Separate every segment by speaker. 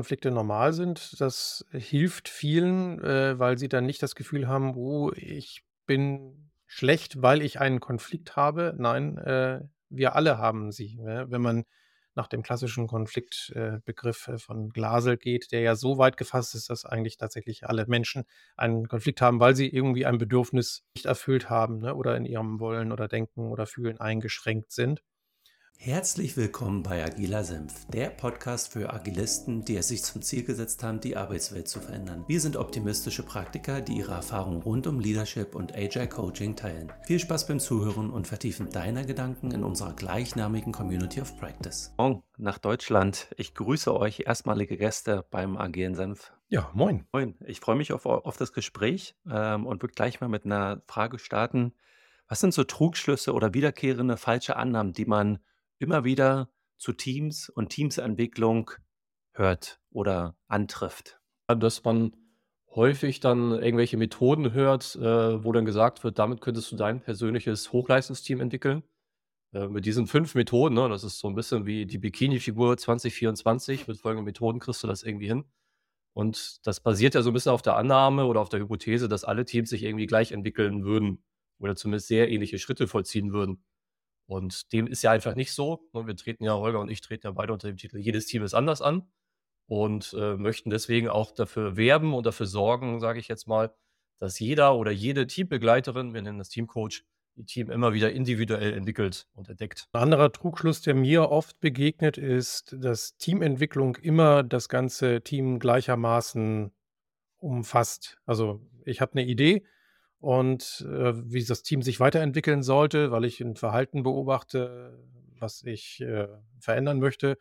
Speaker 1: Konflikte normal sind. Das hilft vielen, äh, weil sie dann nicht das Gefühl haben, oh, ich bin schlecht, weil ich einen Konflikt habe. Nein, äh, wir alle haben sie. Ja? Wenn man nach dem klassischen Konfliktbegriff äh, von Glasel geht, der ja so weit gefasst ist, dass eigentlich tatsächlich alle Menschen einen Konflikt haben, weil sie irgendwie ein Bedürfnis nicht erfüllt haben ne? oder in ihrem Wollen oder Denken oder Fühlen eingeschränkt sind.
Speaker 2: Herzlich willkommen bei Agiler Senf, der Podcast für Agilisten, die es sich zum Ziel gesetzt haben, die Arbeitswelt zu verändern. Wir sind optimistische Praktiker, die ihre Erfahrungen rund um Leadership und Agile Coaching teilen. Viel Spaß beim Zuhören und Vertiefen deiner Gedanken in unserer gleichnamigen Community of Practice.
Speaker 3: Morgen nach Deutschland. Ich grüße euch, erstmalige Gäste beim Agilen Senf.
Speaker 1: Ja, moin.
Speaker 3: Moin. Ich freue mich auf, auf das Gespräch ähm, und würde gleich mal mit einer Frage starten. Was sind so Trugschlüsse oder wiederkehrende falsche Annahmen, die man immer wieder zu Teams und Teamsentwicklung hört oder antrifft.
Speaker 4: Dass man häufig dann irgendwelche Methoden hört, äh, wo dann gesagt wird, damit könntest du dein persönliches Hochleistungsteam entwickeln. Äh, mit diesen fünf Methoden, ne, das ist so ein bisschen wie die Bikini-Figur 2024, mit folgenden Methoden kriegst du das irgendwie hin. Und das basiert ja so ein bisschen auf der Annahme oder auf der Hypothese, dass alle Teams sich irgendwie gleich entwickeln würden oder zumindest sehr ähnliche Schritte vollziehen würden. Und dem ist ja einfach nicht so. Ne? Wir treten ja, Holger und ich treten ja beide unter dem Titel Jedes Team ist anders an und äh, möchten deswegen auch dafür werben und dafür sorgen, sage ich jetzt mal, dass jeder oder jede Teambegleiterin, wir nennen das Teamcoach, die Team immer wieder individuell entwickelt und entdeckt.
Speaker 1: Ein anderer Trugschluss, der mir oft begegnet, ist, dass Teamentwicklung immer das ganze Team gleichermaßen umfasst. Also ich habe eine Idee, und äh, wie das Team sich weiterentwickeln sollte, weil ich ein Verhalten beobachte, was ich äh, verändern möchte.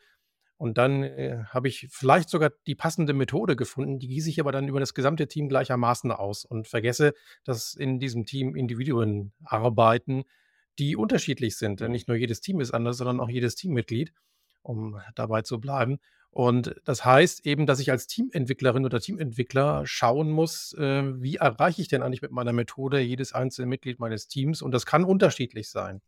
Speaker 1: Und dann äh, habe ich vielleicht sogar die passende Methode gefunden, die gieße ich aber dann über das gesamte Team gleichermaßen aus und vergesse, dass in diesem Team Individuen arbeiten, die unterschiedlich sind. Denn nicht nur jedes Team ist anders, sondern auch jedes Teammitglied, um dabei zu bleiben. Und das heißt eben, dass ich als Teamentwicklerin oder Teamentwickler schauen muss, äh, wie erreiche ich denn eigentlich mit meiner Methode jedes einzelne Mitglied meines Teams? Und das kann unterschiedlich sein.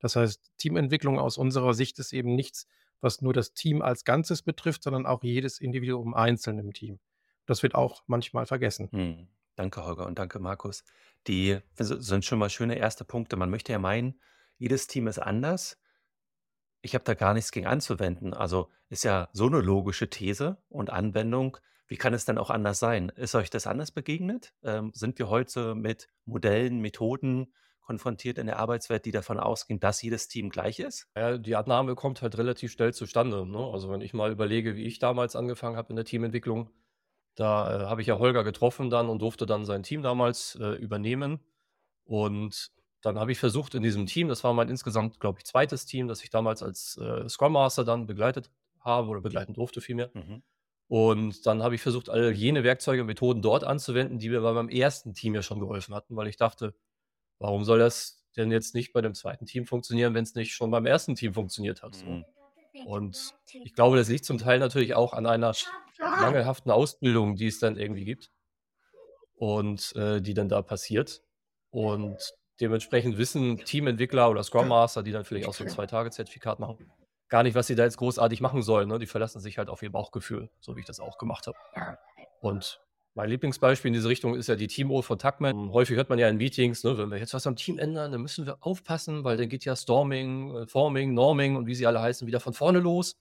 Speaker 1: Das heißt, Teamentwicklung aus unserer Sicht ist eben nichts, was nur das Team als Ganzes betrifft, sondern auch jedes Individuum einzeln im Team. Das wird auch manchmal vergessen.
Speaker 3: Hm. Danke, Holger, und danke, Markus. Die sind schon mal schöne erste Punkte. Man möchte ja meinen, jedes Team ist anders. Ich habe da gar nichts gegen anzuwenden. Also ist ja so eine logische These und Anwendung. Wie kann es denn auch anders sein? Ist euch das anders begegnet? Ähm, sind wir heute mit Modellen, Methoden konfrontiert in der Arbeitswelt, die davon ausgehen, dass jedes Team gleich ist?
Speaker 4: Ja, die Annahme kommt halt relativ schnell zustande. Ne? Also wenn ich mal überlege, wie ich damals angefangen habe in der Teamentwicklung, da äh, habe ich ja Holger getroffen dann und durfte dann sein Team damals äh, übernehmen. Und dann habe ich versucht in diesem Team, das war mein insgesamt, glaube ich, zweites Team, das ich damals als äh, Scrum Master dann begleitet habe oder begleiten durfte vielmehr. Mhm. Und dann habe ich versucht, all jene Werkzeuge und Methoden dort anzuwenden, die mir bei meinem ersten Team ja schon geholfen hatten, weil ich dachte, warum soll das denn jetzt nicht bei dem zweiten Team funktionieren, wenn es nicht schon beim ersten Team funktioniert hat? Mhm. Und ich glaube, das liegt zum Teil natürlich auch an einer mangelhaften Ausbildung, die es dann irgendwie gibt und äh, die dann da passiert. Und Dementsprechend wissen Teamentwickler oder Scrum Master, die dann vielleicht auch so ein Zwei-Tage-Zertifikat machen, gar nicht, was sie da jetzt großartig machen sollen. Ne? Die verlassen sich halt auf ihr Bauchgefühl, so wie ich das auch gemacht habe. Und mein Lieblingsbeispiel in diese Richtung ist ja die Team-Uhr von Tuckman. Häufig hört man ja in Meetings, ne, wenn wir jetzt was am Team ändern, dann müssen wir aufpassen, weil dann geht ja Storming, äh, Forming, Norming und wie sie alle heißen, wieder von vorne los.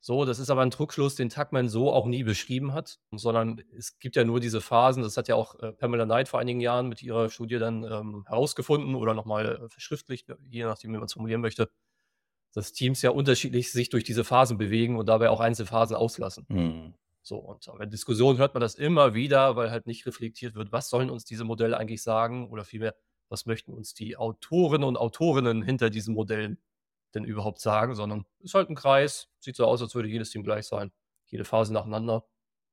Speaker 4: So, das ist aber ein Druckschluss, den Tuckman so auch nie beschrieben hat, sondern es gibt ja nur diese Phasen, das hat ja auch äh, Pamela Knight vor einigen Jahren mit ihrer Studie dann ähm, herausgefunden oder nochmal äh, verschriftlicht, je nachdem, wie man es formulieren möchte, dass Teams ja unterschiedlich sich durch diese Phasen bewegen und dabei auch einzelne Phasen auslassen. Mhm. So, und in der Diskussion hört man das immer wieder, weil halt nicht reflektiert wird, was sollen uns diese Modelle eigentlich sagen oder vielmehr, was möchten uns die Autorinnen und Autorinnen hinter diesen Modellen denn überhaupt sagen, sondern ist halt ein Kreis, sieht so aus, als würde jedes Team gleich sein, jede Phase nacheinander.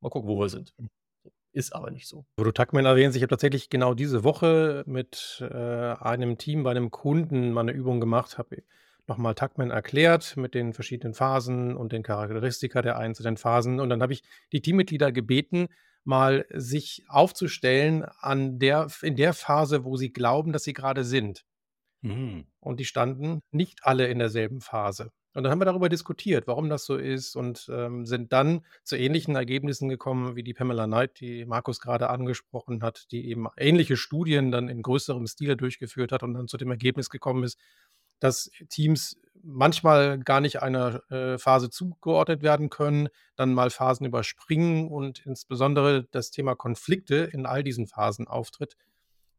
Speaker 4: Mal gucken, wo wir sind. Hm. Ist aber nicht so.
Speaker 1: Wo du Tuckman erwähnst, ich habe tatsächlich genau diese Woche mit äh, einem Team bei einem Kunden mal eine Übung gemacht, habe nochmal Tuckman erklärt mit den verschiedenen Phasen und den Charakteristika der einzelnen Phasen. Und dann habe ich die Teammitglieder gebeten, mal sich aufzustellen an der, in der Phase, wo sie glauben, dass sie gerade sind. Mhm. Und die standen nicht alle in derselben Phase. Und dann haben wir darüber diskutiert, warum das so ist und ähm, sind dann zu ähnlichen Ergebnissen gekommen wie die Pamela Knight, die Markus gerade angesprochen hat, die eben ähnliche Studien dann in größerem Stile durchgeführt hat und dann zu dem Ergebnis gekommen ist, dass Teams manchmal gar nicht einer äh, Phase zugeordnet werden können, dann mal Phasen überspringen und insbesondere das Thema Konflikte in all diesen Phasen auftritt,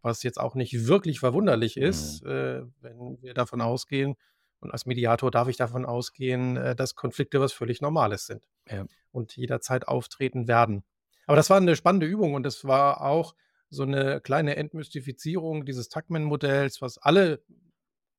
Speaker 1: was jetzt auch nicht wirklich verwunderlich ist, mhm. äh, wenn wir davon ausgehen, und als Mediator darf ich davon ausgehen, äh, dass Konflikte was völlig Normales sind ja. und jederzeit auftreten werden. Aber das war eine spannende Übung und es war auch so eine kleine Entmystifizierung dieses Tuckman-Modells, was alle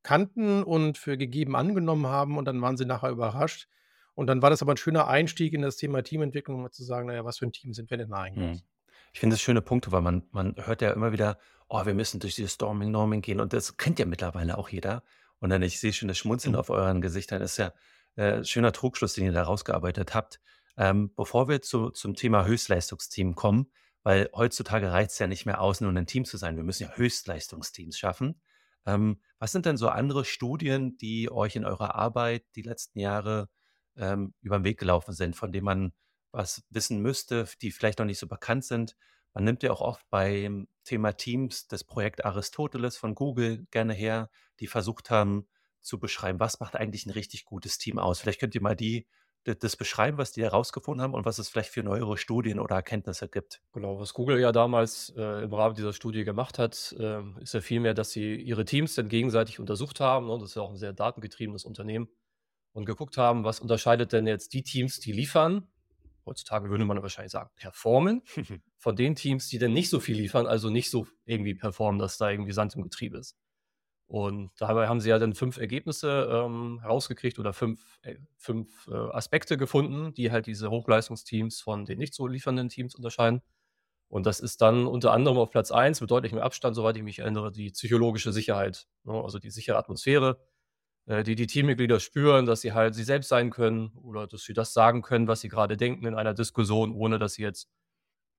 Speaker 1: kannten und für gegeben angenommen haben und dann waren sie nachher überrascht. Und dann war das aber ein schöner Einstieg in das Thema Teamentwicklung, um zu sagen, naja, was für ein Team sind wir denn eigentlich?
Speaker 3: Mhm. Ich finde das schöne Punkte, weil man, man hört ja immer wieder, oh, wir müssen durch dieses Storming, Norming gehen und das kennt ja mittlerweile auch jeder. Und dann, ich sehe schon das Schmunzeln mhm. auf euren Gesichtern, das ist ja äh, schöner Trugschluss, den ihr da rausgearbeitet habt. Ähm, bevor wir zu, zum Thema Höchstleistungsteam kommen, weil heutzutage reicht es ja nicht mehr aus, nur ein Team zu sein. Wir müssen ja Höchstleistungsteams schaffen. Ähm, was sind denn so andere Studien, die euch in eurer Arbeit die letzten Jahre ähm, über den Weg gelaufen sind, von denen man was wissen müsste, die vielleicht noch nicht so bekannt sind? Man nimmt ja auch oft beim Thema Teams das Projekt Aristoteles von Google gerne her, die versucht haben zu beschreiben, was macht eigentlich ein richtig gutes Team aus. Vielleicht könnt ihr mal die das beschreiben, was die herausgefunden haben und was es vielleicht für neuere Studien oder Erkenntnisse gibt.
Speaker 4: Genau, was Google ja damals äh, im Rahmen dieser Studie gemacht hat, äh, ist ja vielmehr, dass sie ihre Teams dann gegenseitig untersucht haben. Ne? Das ist ja auch ein sehr datengetriebenes Unternehmen. Und geguckt haben, was unterscheidet denn jetzt die Teams, die liefern, heutzutage würde man wahrscheinlich sagen, performen, von den Teams, die dann nicht so viel liefern, also nicht so irgendwie performen, dass da irgendwie Sand im Getriebe ist. Und dabei haben sie ja dann fünf Ergebnisse ähm, herausgekriegt oder fünf, äh, fünf äh, Aspekte gefunden, die halt diese Hochleistungsteams von den nicht so liefernden Teams unterscheiden. Und das ist dann unter anderem auf Platz 1 mit deutlichem Abstand, soweit ich mich erinnere, die psychologische Sicherheit. Ne? Also die sichere Atmosphäre, äh, die die Teammitglieder spüren, dass sie halt sie selbst sein können oder dass sie das sagen können, was sie gerade denken in einer Diskussion, ohne dass sie jetzt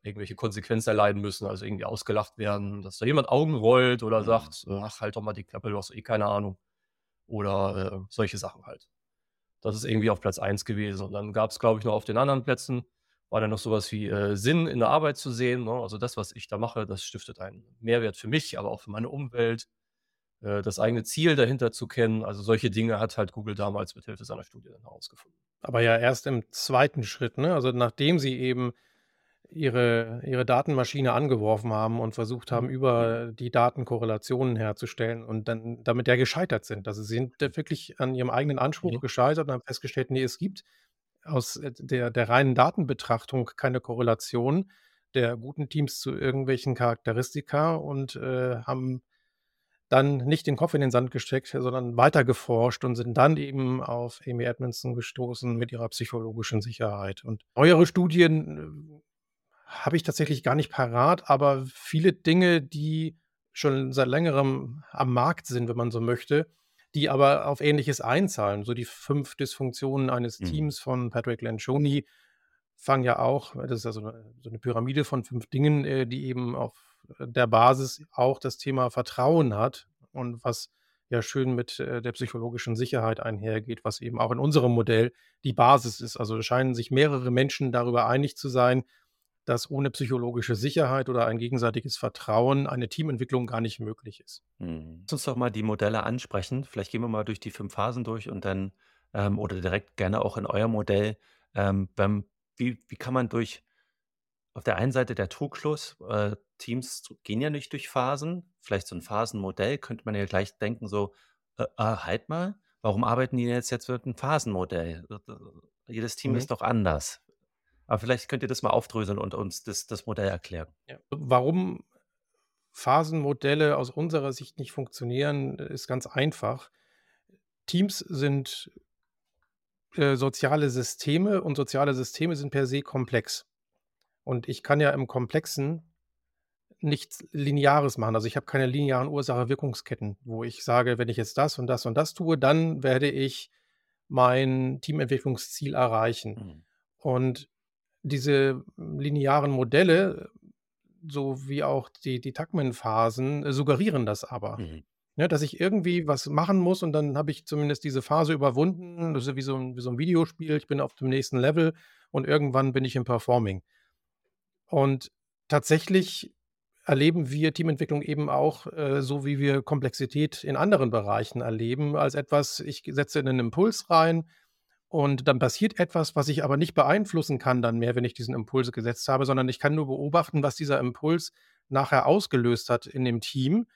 Speaker 4: irgendwelche Konsequenzen erleiden müssen, also irgendwie ausgelacht werden, dass da jemand Augen rollt oder mhm. sagt, ach, halt doch mal die Klappe, du hast eh keine Ahnung. Oder äh, solche Sachen halt. Das ist irgendwie auf Platz 1 gewesen. Und dann gab es, glaube ich, noch auf den anderen Plätzen, war dann noch sowas wie äh, Sinn in der Arbeit zu sehen. Ne? Also das, was ich da mache, das stiftet einen Mehrwert für mich, aber auch für meine Umwelt. Äh, das eigene Ziel dahinter zu kennen. Also solche Dinge hat halt Google damals mit Hilfe seiner Studie dann herausgefunden.
Speaker 1: Aber ja erst im zweiten Schritt, ne? Also nachdem sie eben ihre, ihre Datenmaschine angeworfen haben und versucht haben, mhm. über die Daten Korrelationen herzustellen und dann damit ja gescheitert sind. Also sie sind wirklich an ihrem eigenen Anspruch mhm. gescheitert und haben festgestellt, nee, es gibt aus äh, der, der reinen Datenbetrachtung keine Korrelation der guten Teams zu irgendwelchen Charakteristika und äh, haben dann nicht den Kopf in den Sand gesteckt, sondern weiter geforscht und sind dann eben auf Amy Edmondson gestoßen mit ihrer psychologischen Sicherheit. Und neuere Studien habe ich tatsächlich gar nicht parat, aber viele Dinge, die schon seit längerem am Markt sind, wenn man so möchte, die aber auf Ähnliches einzahlen. So die fünf Dysfunktionen eines mhm. Teams von Patrick Lencioni fangen ja auch, das ist also eine, so eine Pyramide von fünf Dingen, äh, die eben auf der Basis auch das Thema Vertrauen hat und was ja schön mit äh, der psychologischen Sicherheit einhergeht, was eben auch in unserem Modell die Basis ist. Also scheinen sich mehrere Menschen darüber einig zu sein, dass ohne psychologische Sicherheit oder ein gegenseitiges Vertrauen eine Teamentwicklung gar nicht möglich ist.
Speaker 3: Hm. Lass uns doch mal die Modelle ansprechen. Vielleicht gehen wir mal durch die fünf Phasen durch und dann ähm, oder direkt gerne auch in euer Modell. Ähm, beim, wie, wie kann man durch auf der einen Seite der Trugschluss, äh, Teams gehen ja nicht durch Phasen, vielleicht so ein Phasenmodell, könnte man ja gleich denken, so, äh, ah, halt mal, warum arbeiten die jetzt jetzt mit einem Phasenmodell? Jedes Team mhm. ist doch anders. Aber vielleicht könnt ihr das mal aufdröseln und uns das, das Modell erklären.
Speaker 1: Ja. Warum Phasenmodelle aus unserer Sicht nicht funktionieren, ist ganz einfach. Teams sind äh, soziale Systeme und soziale Systeme sind per se komplex. Und ich kann ja im Komplexen nichts Lineares machen. Also ich habe keine linearen Ursache-Wirkungsketten, wo ich sage, wenn ich jetzt das und das und das tue, dann werde ich mein Teamentwicklungsziel erreichen. Mhm. Und diese linearen Modelle, so wie auch die, die Tuckman-Phasen, äh, suggerieren das aber. Mhm. Ne, dass ich irgendwie was machen muss und dann habe ich zumindest diese Phase überwunden. Das ist wie so 'n wie so 'n Videospiel. Ich bin auf dem nächsten Level und irgendwann bin ich im Performing. Und tatsächlich erleben wir Teamentwicklung eben auch, äh, so wie wir Komplexität in anderen Bereichen erleben, als etwas ich setze 'nen Impuls rein und dann passiert etwas, was ich aber nicht beeinflussen kann dann mehr, wenn ich diesen Impuls gesetzt habe, sondern ich kann nur beobachten, was dieser Impuls nachher ausgelöst hat in dem Team.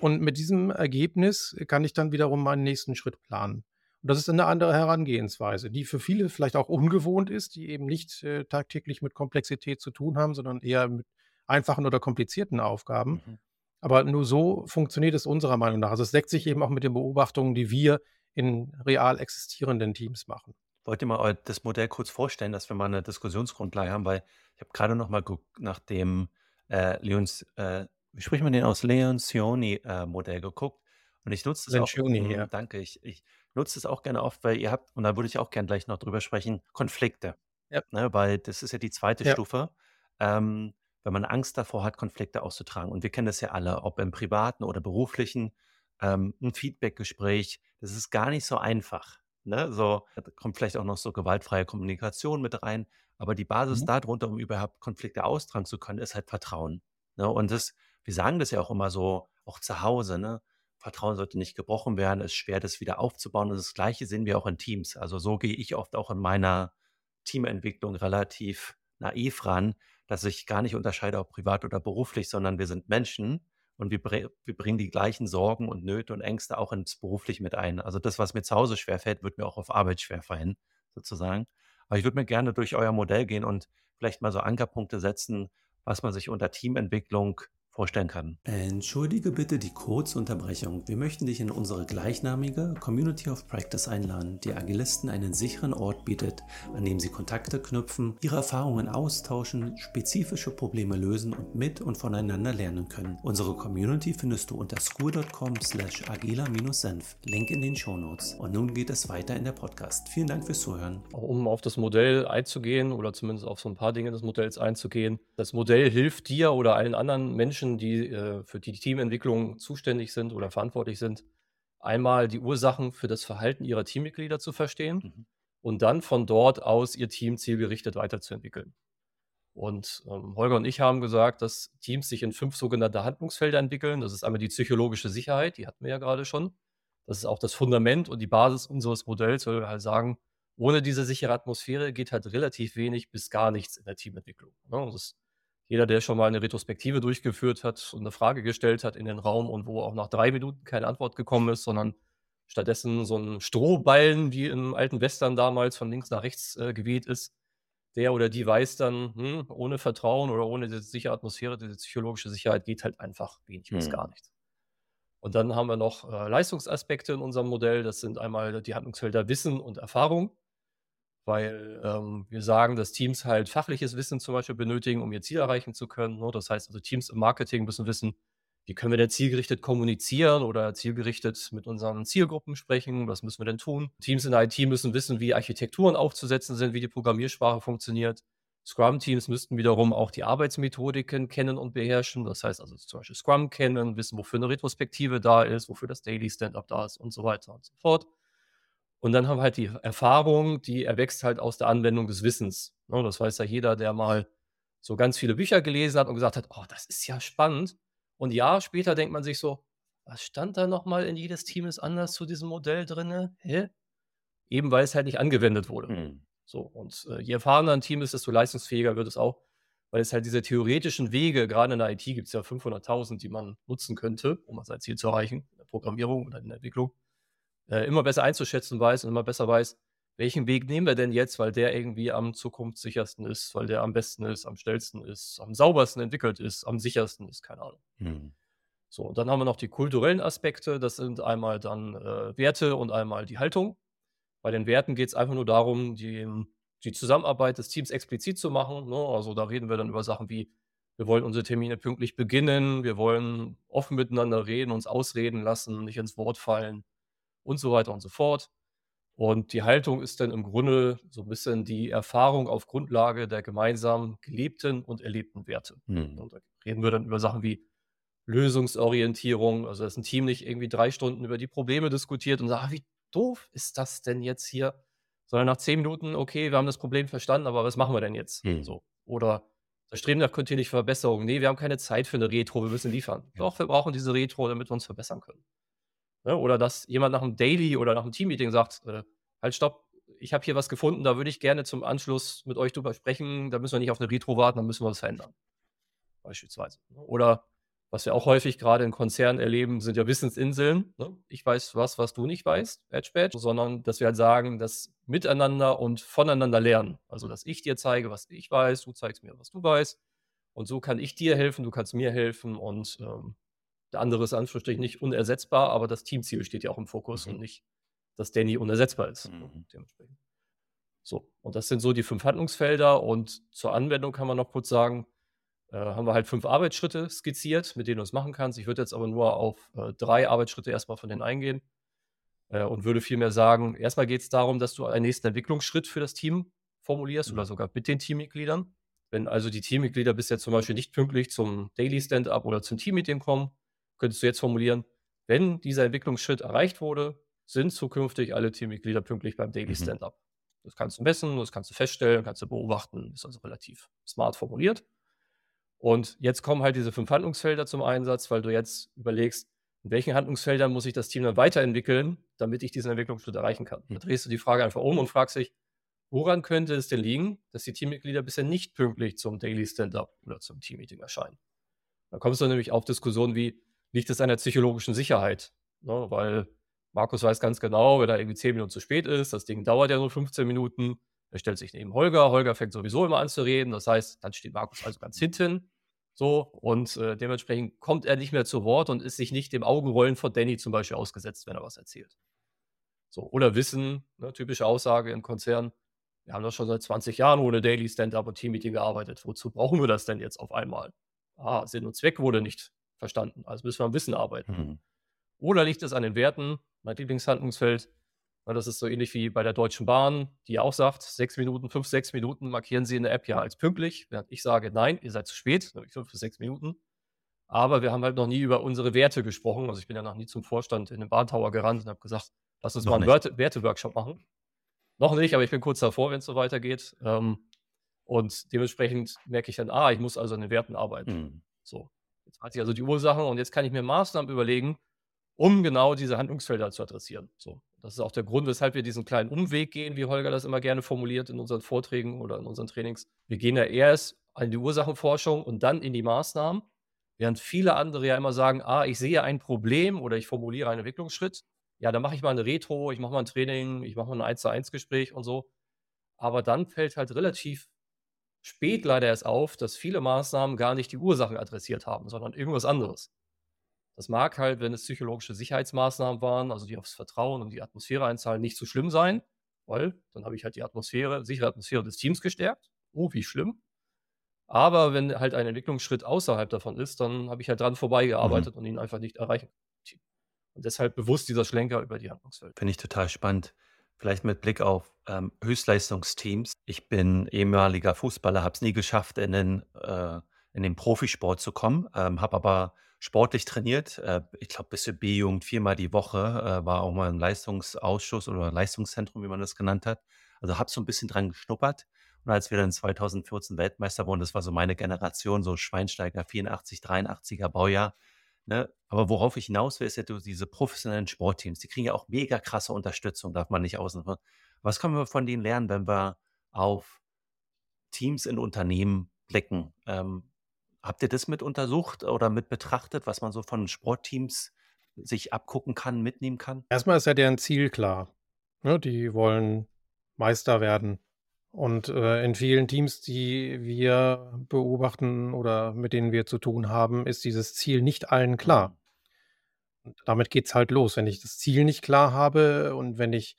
Speaker 1: Und mit diesem Ergebnis kann ich dann wiederum meinen nächsten Schritt planen. Und das ist 'ne andere Herangehensweise, die für viele vielleicht auch ungewohnt ist, die eben nicht, äh, tagtäglich mit Komplexität zu tun haben, sondern eher mit einfachen oder komplizierten Aufgaben.
Speaker 3: Mhm.
Speaker 1: Aber nur so funktioniert es unserer Meinung nach. Also, es deckt sich eben auch mit den Beobachtungen, die wir in real existierenden Teams machen.
Speaker 3: Wollt ihr mal das Modell kurz vorstellen, dass wir mal 'ne Diskussionsgrundlage haben? Weil ich habe grade noch mal geguckt nach dem, äh, Leons äh, wie spricht man den aus? Lencioni, äh, geguckt und ich nutze das auch
Speaker 1: Lencioni,
Speaker 3: mhm,
Speaker 1: ja.
Speaker 3: danke. Ich ich nutze das auch gerne oft, weil ihr habt und da würde ich auch gern gleich noch drüber sprechen, Konflikte,
Speaker 1: Ja.
Speaker 3: ne? Weil das ist ja die 2.
Speaker 1: Ja.
Speaker 3: Stufe, ähm, wenn man Angst davor hat, Konflikte auszutragen. Und wir kennen das ja alle, ob im privaten oder beruflichen, ähm, 'n Feedbackgespräch, das ist gar nicht so einfach, ne? So, da kommt vielleicht auch noch so gewaltfreie Kommunikation mit rein, aber die Basis
Speaker 1: Mhm.
Speaker 3: da drunter, um überhaupt Konflikte austragen zu können, ist halt Vertrauen, ne? Und das wir sagen das ja auch immer so, auch zu Hause, ne? Vertrauen sollte nicht gebrochen werden, ist schwer, das wieder aufzubauen und das Gleiche sehen wir auch in Teams. Also, so gehe ich oft auch in meiner Teamentwicklung relativ naiv ran, dass ich gar nicht unterscheide, ob privat oder beruflich, sondern wir sind Menschen und wir wir bringen die gleichen Sorgen und Nöte und Ängste auch ins Berufliche mit ein. Also, das, was mir zu Hause schwerfällt, wird mir auch auf Arbeit schwerfallen, sozusagen. Aber ich würde mir gerne durch euer Modell gehen und vielleicht mal so Ankerpunkte setzen, was man sich unter Teamentwicklung vorstellen kann.
Speaker 2: Entschuldige bitte die Kurzunterbrechung. Wir möchten dich in unsere gleichnamige Community of Practice einladen, die Agilisten einen sicheren Ort bietet, an dem sie Kontakte knüpfen, ihre Erfahrungen austauschen, spezifische Probleme lösen und mit und voneinander lernen können. Unsere Community findest du unter school.com slash agila-senf. Link in den Shownotes. Und nun geht es weiter in der Podcast. Vielen Dank fürs Zuhören.
Speaker 4: Um auf das Modell einzugehen oder zumindest auf so 'n paar Dinge des Modells einzugehen. Das Modell hilft dir oder allen anderen Menschen, die, äh, für die Teamentwicklung zuständig sind oder verantwortlich sind, einmal die Ursachen für das Verhalten ihrer Teammitglieder zu verstehen
Speaker 3: Mhm.
Speaker 4: und dann von dort aus ihr Team zielgerichtet weiterzuentwickeln. Und, ähm, Holger und ich haben gesagt, dass Teams sich in 5 sogenannte Handlungsfelder entwickeln. Das ist einmal die psychologische Sicherheit, die hatten wir ja grade schon. Das ist auch das Fundament und die Basis unseres Modells, weil wir halt sagen, ohne diese sichere Atmosphäre geht halt relativ wenig bis gar nichts in der Teamentwicklung, ne? Das jeder, der schon mal 'ne Retrospektive durchgeführt hat und 'ne Frage gestellt hat in den Raum und wo auch nach 3 Minuten keine Antwort gekommen ist, sondern stattdessen so 'n Strohballen wie im alten Western damals von links nach rechts, äh, geweht ist, der oder die weiß dann, hm, ohne Vertrauen oder ohne diese sichere Atmosphäre, diese psychologische Sicherheit geht halt einfach wenig bis gar
Speaker 3: Mhm.
Speaker 4: nichts. Und dann haben wir noch, äh, Leistungsaspekte in unserem Modell. Das sind einmal die Handlungsfelder Wissen und Erfahrung, weil, ähm, wir sagen, dass Teams halt fachliches Wissen zum Beispiel benötigen, um ihr Ziel erreichen zu können, ne? Das heißt also, Teams im Marketing müssen wissen: Wie können wir denn zielgerichtet kommunizieren oder zielgerichtet mit unseren Zielgruppen sprechen? Was müssen wir denn tun? Teams in der IT müssen wissen, wie Architekturen aufzusetzen sind, wie die Programmiersprache funktioniert. Scrum-Teams müssten wiederum auch die Arbeitsmethodiken kennen und beherrschen. Das heißt also zum Beispiel Scrum kennen, wissen, wofür 'ne Retrospektive da ist, wofür das Daily Stand-up da ist und so weiter und so fort. Und dann haben wir halt die Erfahrung, die erwächst halt aus der Anwendung des Wissens, ne? Das weiß ja jeder, der mal so ganz viele Bücher gelesen hat und gesagt hat: „Oh, das ist ja spannend.“ Und 'n Jahr später denkt man sich so: „Was stand da noch mal in Jedes Team ist anders zu diesem Modell drinne? Hä?“ Eben weil es halt nicht angewendet wurde.
Speaker 3: Mhm.
Speaker 4: So, und, äh, je erfahrener 'n Team ist, desto leistungsfähiger wird es auch, weil es halt diese theoretischen Wege grade in der IT gibt's ja 500.000, die man nutzen könnte, um sein Ziel zu erreichen, in der Programmierung oder in der Entwicklung, äh, immer besser einzuschätzen weiß und immer besser weiß: Welchen Weg nehmen wir denn jetzt, weil der irgendwie am zukunftssichersten ist, weil der am besten ist, am schnellsten ist, am saubersten entwickelt ist, am sichersten ist, keine Ahnung.
Speaker 3: Mhm.
Speaker 4: So, und dann haben wir noch die kulturellen Aspekte. Das sind einmal dann, äh, Werte und einmal die Haltung. Bei den Werten geht's einfach nur darum, die die Zusammenarbeit des Teams explizit zu machen, ne? Also, da reden wir dann über Sachen wie: Wir wollen unsere Termine pünktlich beginnen, wir wollen offen miteinander reden, uns ausreden lassen, nicht ins Wort fallen und so weiter und so fort. Und die Haltung ist dann im Grunde so 'n bisschen die Erfahrung auf Grundlage der gemeinsam gelebten und erlebten Werte.
Speaker 3: Mhm.
Speaker 4: Und da reden wir dann über Sachen wie Lösungsorientierung. Also, dass ein Team nicht irgendwie drei Stunden über die Probleme diskutiert und sagt: „Ah, wie doof ist das denn jetzt hier?“ Sondern nach zehn Minuten: „Okay, wir haben das Problem verstanden, aber was machen wir denn jetzt?“
Speaker 3: Mhm.
Speaker 4: So. Oder wir streben nach kontinuierliche Verbesserung. „Ne, wir haben keine Zeit für eine Retro, wir müssen liefern.“
Speaker 3: Ja.
Speaker 4: „Doch, wir brauchen diese Retro, damit wir uns verbessern können.“ Ne? Oder dass jemand nach einem Daily oder nach einem Teammeeting sagt: „Äh, halt, stopp, ich habe hier was gefunden, da würde ich gerne zum Anschluss mit euch drüber sprechen. Da müssen wir nicht auf eine Retro warten, da müssen wir was verändern.“ Beispielsweise. Ne? Oder was wir auch häufig gerade in Konzernen erleben, sind ja Wissensinseln. Ne? Ich weiß was, was du nicht weißt, Badge Badge, sondern dass wir halt sagen, dass miteinander und voneinander lernen. Also, dass ich dir zeige, was ich weiß, du zeigst mir, was du weißt. Und so kann ich dir helfen, du kannst mir helfen und ähm, der andere ist Anführungsstrichen nicht unersetzbar, aber das Teamziel steht ja auch im Fokus
Speaker 3: Mhm.
Speaker 4: und nicht, dass Danny unersetzbar ist.
Speaker 3: Mhm.
Speaker 4: Dementsprechend. So, und das sind so die fünf Handlungsfelder. Und zur Anwendung kann man noch kurz sagen, äh, haben wir halt fünf Arbeitsschritte skizziert, mit denen du es machen kannst. Ich würde jetzt aber nur auf äh, drei Arbeitsschritte erstmal von denen eingehen äh, und würde vielmehr sagen, erstmal geht es darum, dass du einen nächsten Entwicklungsschritt für das Team formulierst
Speaker 3: Mhm.
Speaker 4: oder sogar mit den Teammitgliedern. Wenn also die Teammitglieder bisher zum Beispiel nicht pünktlich zum Daily Stand-up oder zum Teammeeting kommen, könntest du jetzt formulieren, wenn dieser Entwicklungsschritt erreicht wurde, sind zukünftig alle Teammitglieder pünktlich beim Daily
Speaker 3: Mhm.
Speaker 4: Stand-up. Das kannst du messen, das kannst du feststellen, kannst du beobachten, ist also relativ smart formuliert. Und jetzt kommen halt diese fünf Handlungsfelder zum Einsatz, weil du jetzt überlegst, in welchen Handlungsfeldern muss ich das Team dann weiterentwickeln, damit ich diesen Entwicklungsschritt erreichen kann. Da
Speaker 3: Mhm.
Speaker 4: drehst du die Frage einfach um und fragst dich, woran könnte es denn liegen, dass die Teammitglieder bisher nicht pünktlich zum Daily Stand-up oder zum Teammeeting erscheinen? Da kommst du nämlich auf Diskussionen wie, liegt es an der psychologischen Sicherheit? Ne, weil Markus weiß ganz genau, wenn er irgendwie 10 Minuten zu spät ist, das Ding dauert ja nur 15 Minuten, er stellt sich neben Holger, Holger fängt sowieso immer an zu reden, das heißt, dann steht Markus also ganz hinten, so, und äh, dementsprechend kommt er nicht mehr zu Wort und ist sich nicht dem Augenrollen von Danny zum Beispiel ausgesetzt, wenn er was erzählt. So, oder Wissen, ne, typische Aussage im Konzern, wir haben doch schon seit 20 Jahren ohne Daily Stand-up und Teammeeting gearbeitet. Wozu brauchen wir das denn jetzt auf einmal? Ah, Sinn und Zweck wurde nicht verstanden. Also müssen wir am Wissen arbeiten.
Speaker 3: Mhm.
Speaker 4: Oder liegt es an den Werten? Mein Lieblingshandlungsfeld. Das ist so ähnlich wie bei der Deutschen Bahn, die auch sagt, sechs Minuten, fünf, sechs Minuten markieren Sie in der App ja als pünktlich, während ich sage, nein, ihr seid zu spät, nämlich fünf bis sechs Minuten. Aber wir haben halt noch nie über unsere Werte gesprochen. Also ich bin ja noch nie zum Vorstand in den Bahntower gerannt und habe gesagt, lass uns
Speaker 3: Noch
Speaker 4: mal einen. Werte- Werte-Workshop machen. Noch nicht, aber ich bin kurz davor, wenn es so weitergeht. Ähm, und dementsprechend merke ich dann, ah, ich muss also an den Werten arbeiten.
Speaker 3: Mhm.
Speaker 4: So, jetzt weiß ich also die Ursachen und jetzt kann ich mir Maßnahmen überlegen, um genau diese Handlungsfelder zu adressieren. So, das ist auch der Grund, weshalb wir diesen kleinen Umweg gehen, wie Holger das immer gerne formuliert in unseren Vorträgen oder in unseren Trainings. Wir gehen ja erst an die Ursachenforschung und dann in die Maßnahmen, während viele andere ja immer sagen, ah, ich sehe ein Problem oder ich formuliere einen Entwicklungsschritt. Ja, dann mache ich mal eine Retro, ich mache mal ein Training, ich mache mal ein 1 zu 1 Gespräch und so. Aber dann fällt halt relativ spät leider erst auf, dass viele Maßnahmen gar nicht die Ursachen adressiert haben, sondern irgendwas anderes. Das mag halt, wenn es psychologische Sicherheitsmaßnahmen waren, also die aufs Vertrauen und die Atmosphäre einzahlen, nicht so schlimm sein, weil dann habe ich halt die Atmosphäre, sichere Atmosphäre des Teams gestärkt. Oh, wie schlimm. Aber wenn halt ein Entwicklungsschritt außerhalb davon ist, dann habe ich halt dran vorbeigearbeitet und ihn einfach nicht erreichen. Und deshalb bewusst dieser Schlenker über die Handlungsfelder.
Speaker 3: Finde ich total spannend. Vielleicht mit Blick auf ähm, Höchstleistungsteams. Ich bin ehemaliger Fußballer, habe es nie geschafft, in den, äh, in den Profisport zu kommen, ähm, habe aber sportlich trainiert. Äh, ich glaube, bis zur B-Jugend viermal die Woche, äh, war auch mal im Leistungsausschuss oder Leistungszentrum, wie man das genannt hat. Also habe so ein bisschen dran geschnuppert. Und als wir dann 2014 Weltmeister wurden, das war so meine Generation, so Schweinsteiger 84, 83er Baujahr, Ne? Aber worauf ich hinaus will, ist ja diese professionellen Sportteams, die kriegen ja auch mega krasse Unterstützung, darf man nicht außen. Was können wir von denen lernen, wenn wir auf Teams in Unternehmen blicken? Ähm, habt ihr das mit untersucht oder mit betrachtet, was man so von Sportteams sich abgucken kann, mitnehmen kann?
Speaker 1: Erstmal ist ja deren Ziel klar. Ne, die wollen Meister werden. Und äh, in vielen Teams, die wir beobachten oder mit denen wir zu tun haben, ist dieses Ziel nicht allen klar. Und damit geht es halt los. Wenn ich das Ziel nicht klar habe und wenn ich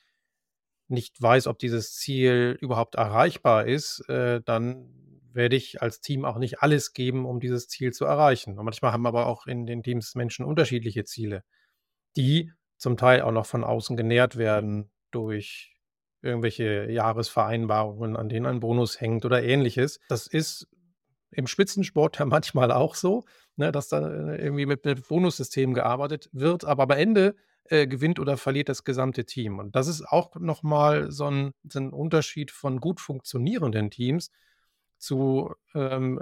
Speaker 1: nicht weiß, ob dieses Ziel überhaupt erreichbar ist, äh, dann werde ich als Team auch nicht alles geben, um dieses Ziel zu erreichen. Und manchmal haben aber auch in den Teams Menschen unterschiedliche Ziele, die zum Teil auch noch von außen genährt werden durch irgendwelche Jahresvereinbarungen, an denen ein Bonus hängt oder ähnliches. Das ist im Spitzensport ja manchmal auch so, ne, dass da äh, irgendwie mit, mit Bonussystemen gearbeitet wird, aber am Ende äh, gewinnt oder verliert das gesamte Team. Und das ist auch nochmal so ein, so ein Unterschied von gut funktionierenden Teams zu ähm,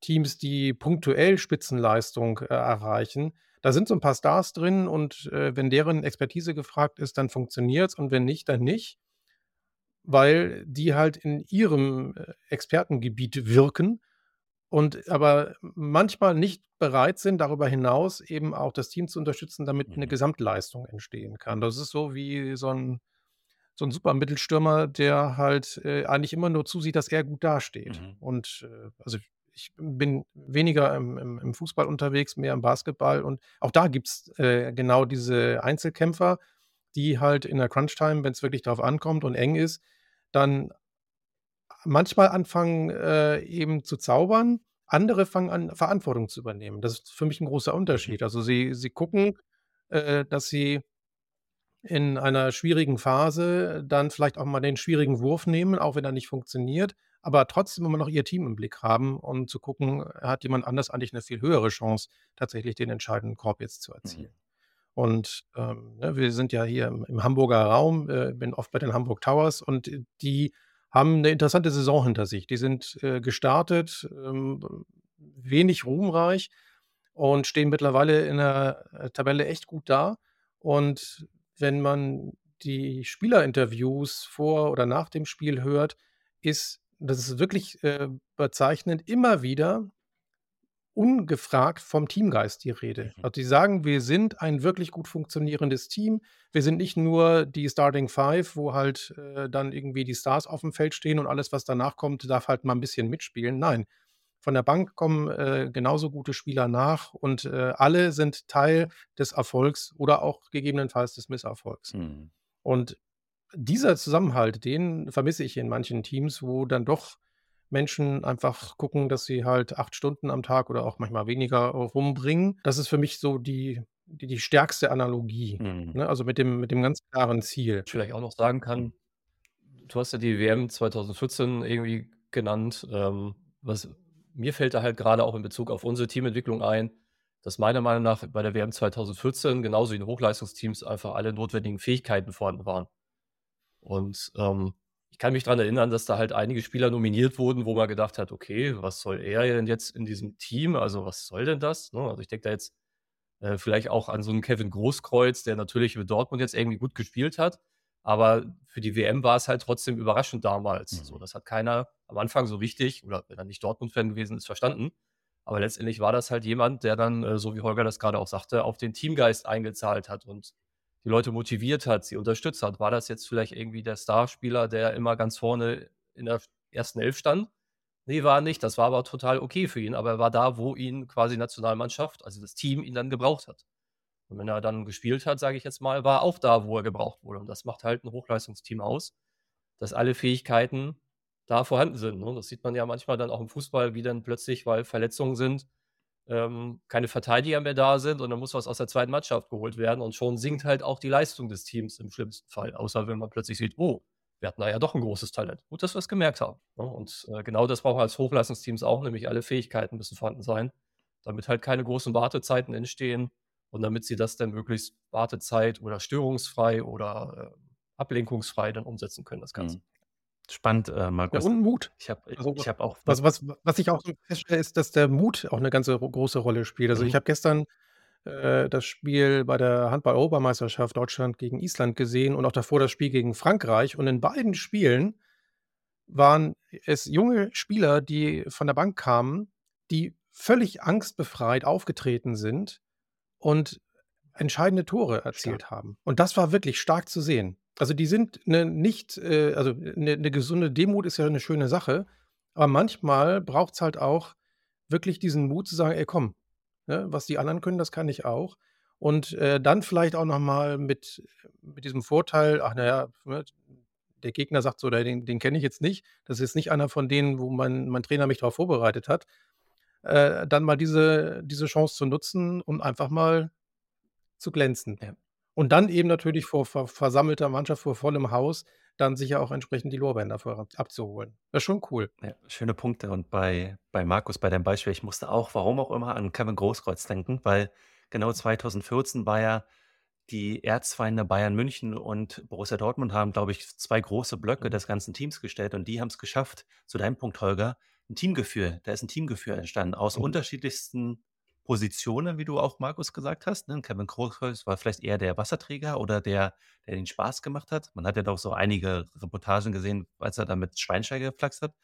Speaker 1: Teams, die punktuell Spitzenleistung äh, erreichen. Da sind so ein paar Stars drin und äh, wenn deren Expertise gefragt ist, dann funktioniert es und wenn nicht, dann nicht, weil die halt in ihrem äh, Expertengebiet wirken und aber manchmal nicht bereit sind, darüber hinaus eben auch das Team zu unterstützen, damit eine
Speaker 3: Mhm.
Speaker 1: Gesamtleistung entstehen kann. Das ist so wie so ein so 'n super Mittelstürmer, der halt, äh, eigentlich immer nur zusieht, dass er gut dasteht.
Speaker 3: Mhm.
Speaker 1: Und, äh, also, ich bin weniger im im im Fußball unterwegs, mehr im Basketball und auch da gibt's, äh, genau diese Einzelkämpfer, die halt in der Crunch-Time, wenn's wirklich drauf ankommt und eng ist, dann manchmal anfangen, äh, eben zu zaubern, andere fangen an, Verantwortung zu übernehmen. Das ist für mich 'n großer
Speaker 3: Mhm.
Speaker 1: Unterschied. Also, sie sie gucken, äh, dass sie in einer schwierigen Phase dann vielleicht auch mal den schwierigen Wurf nehmen, auch wenn er nicht funktioniert, aber trotzdem immer noch ihr Team im Blick haben, um zu gucken, hat jemand anders eigentlich 'ne viel höhere Chance, tatsächlich den entscheidenden Korb jetzt zu
Speaker 3: Mhm.
Speaker 1: Und, ähm, ne, wir sind ja hier im im Hamburger Raum, äh, bin oft bei den Hamburg Towers und die haben 'ne interessante Saison hinter sich. Die sind, äh, gestartet, ähm, wenig ruhmreich und stehen mittlerweile in der, äh, Tabelle echt gut da. Und wenn man die Spielerinterviews vor oder nach dem Spiel hört, ist das ist wirklich, äh, bezeichnend, immer wieder ungefragt vom Teamgeist die Rede.
Speaker 3: Mhm.
Speaker 1: Also, die sagen: „Wir sind ein wirklich gut funktionierendes Team. Wir sind nicht nur die Starting Five, wo halt, äh, dann irgendwie die Stars aufm Feld stehen und alles, was danach kommt, darf halt mal 'n bisschen mitspielen.“ Nein, von der Bank kommen, äh, genauso gute Spieler nach und, äh, alle sind Teil des Erfolgs oder auch gegebenenfalls des Misserfolgs.
Speaker 3: Mhm.
Speaker 1: Und dieser Zusammenhalt, den vermisse ich in manchen Teams, wo dann doch Menschen einfach gucken, dass sie halt 8 Stunden am Tag oder auch manchmal weniger rumbringen. Das ist für mich so die die die stärkste Analogie,
Speaker 3: Mhm.
Speaker 1: ne, also mit dem mit dem ganz klaren Ziel.
Speaker 4: Vielleicht auch noch sagen kann, du hast ja die WM 2014 irgendwie genannt. Ähm, was mir fällt da halt grade auch in Bezug auf unsere Teamentwicklung ein, dass meiner Meinung nach bei der WM 2014 genauso wie in Hochleistungsteams einfach alle notwendigen Fähigkeiten vorhanden waren. Und, ähm, ich kann mich dran erinnern, dass da halt einige Spieler nominiert wurden, wo man gedacht hat: „Okay, was soll er denn jetzt in diesem Team? Also, was soll denn das?“ Ne? Also, ich denke da jetzt, äh, vielleicht auch an so 'n Kevin Großkreuz, der natürlich mit Dortmund jetzt irgendwie gut gespielt hat, aber für die WM war es halt trotzdem überraschend damals. So,
Speaker 3: Mhm.
Speaker 4: das hat keiner am Anfang so richtig oder wenn er nicht Dortmund-Fan gewesen ist, verstanden. Aber letztendlich war das halt jemand, der dann, äh, so wie Holger das grade auch sagte, auf den Teamgeist eingezahlt hat und die Leute motiviert hat, sie unterstützt hat. War das jetzt vielleicht irgendwie der Starspieler, der immer ganz vorne in der ersten 11 stand? Ne, war nicht. Das war aber total okay für ihn, aber er war da, wo ihn quasi Nationalmannschaft, also das Team ihn dann gebraucht hat. Und wenn er dann gespielt hat, sage ich jetzt mal, war auch da, wo er gebraucht wurde. Und das macht halt 'n Hochleistungsteam aus, dass alle Fähigkeiten da vorhanden sind, ne? Das sieht man ja manchmal dann auch im Fußball, wie dann plötzlich, weil Verletzungen sind, ähm, keine Verteidiger mehr da sind und dann muss was aus der zweiten Mannschaft geholt werden und schon sinkt halt auch die Leistung des Teams im schlimmsten Fall, außer wenn man plötzlich sieht: „Oh, wir hatten da ja doch 'n großes Talent. Gut, dass wir's gemerkt haben“, ne? Und, äh, genau das brauchen wir als Hochleistungsteams auch, nämlich alle Fähigkeiten müssen vorhanden sein, damit halt keine großen Wartezeiten entstehen und damit sie das dann möglichst wartezeit oder störungsfrei oder, äh, ablenkungsfrei dann umsetzen können, das Ganze.
Speaker 3: Mhm. Spannend, äh,
Speaker 1: Ja,
Speaker 3: Markus.
Speaker 1: und Mut.
Speaker 3: Ich habe
Speaker 1: Also,
Speaker 3: ich habe auch
Speaker 1: was was was ich auch so feststelle, ist, dass der Mut auch 'ne ganze ro große Rolle spielt. Also, ich
Speaker 3: Mhm.
Speaker 1: habe gestern, äh, das Spiel bei der Handball-Europameisterschaft Deutschland gegen Island gesehen und auch davor das Spiel gegen Frankreich und in beiden Spielen waren es junge Spieler, die von der Bank kamen, die völlig angstbefreit aufgetreten sind und entscheidende Tore erzielt
Speaker 3: Stark.
Speaker 1: haben. Und das war wirklich stark zu sehen. Also, die sind 'ne nicht äh, also 'ne 'ne gesunde Demut ist ja 'ne schöne Sache, aber manchmal braucht's halt auch wirklich diesen Mut zu sagen: „Ey, komm, ne, was die anderen können, das kann ich auch.“ Und, äh, dann vielleicht auch noch mal mit mit diesem Vorteil, ach na ja, ne, der Gegner sagt so: „Da den den kenne ich jetzt nicht. Das ist jetzt nicht einer von denen, wo mein mein Trainer mich drauf vorbereitet hat.“ Äh, dann mal diese diese Chance zu nutzen und einfach mal zu glänzen.
Speaker 3: Ja.
Speaker 1: Und dann eben natürlich vor ver versammelter Mannschaft, vor vollem Haus dann sicher auch entsprechend die Lorbeeren dafür abzuholen. Das ist schon cool.
Speaker 3: Ja, schöne Punkte. Und bei, bei Markus, bei deinem Beispiel, ich musste auch, warum auch immer, an Kevin Großkreuz denken, weil genau 2014 war ja die Erzfeinde Bayern München und Borussia Dortmund haben, glaube ich, zwei große Blöcke
Speaker 1: Mhm.
Speaker 3: des ganzen Teams gestellt und die haben es geschafft, zu deinem Punkt, Holger, ein Teamgefühl, da ist ein Teamgefühl entstanden aus
Speaker 1: Mhm.
Speaker 3: unterschiedlichsten Positionen, wie du auch Markus gesagt hast. Ne? Kevin Großkreuz war vielleicht eher der Wasserträger oder der, der den Spaß gemacht hat. Man hat ja doch so einige Reportagen gesehen, als er da mit Schweinsteiger geflaxt hat.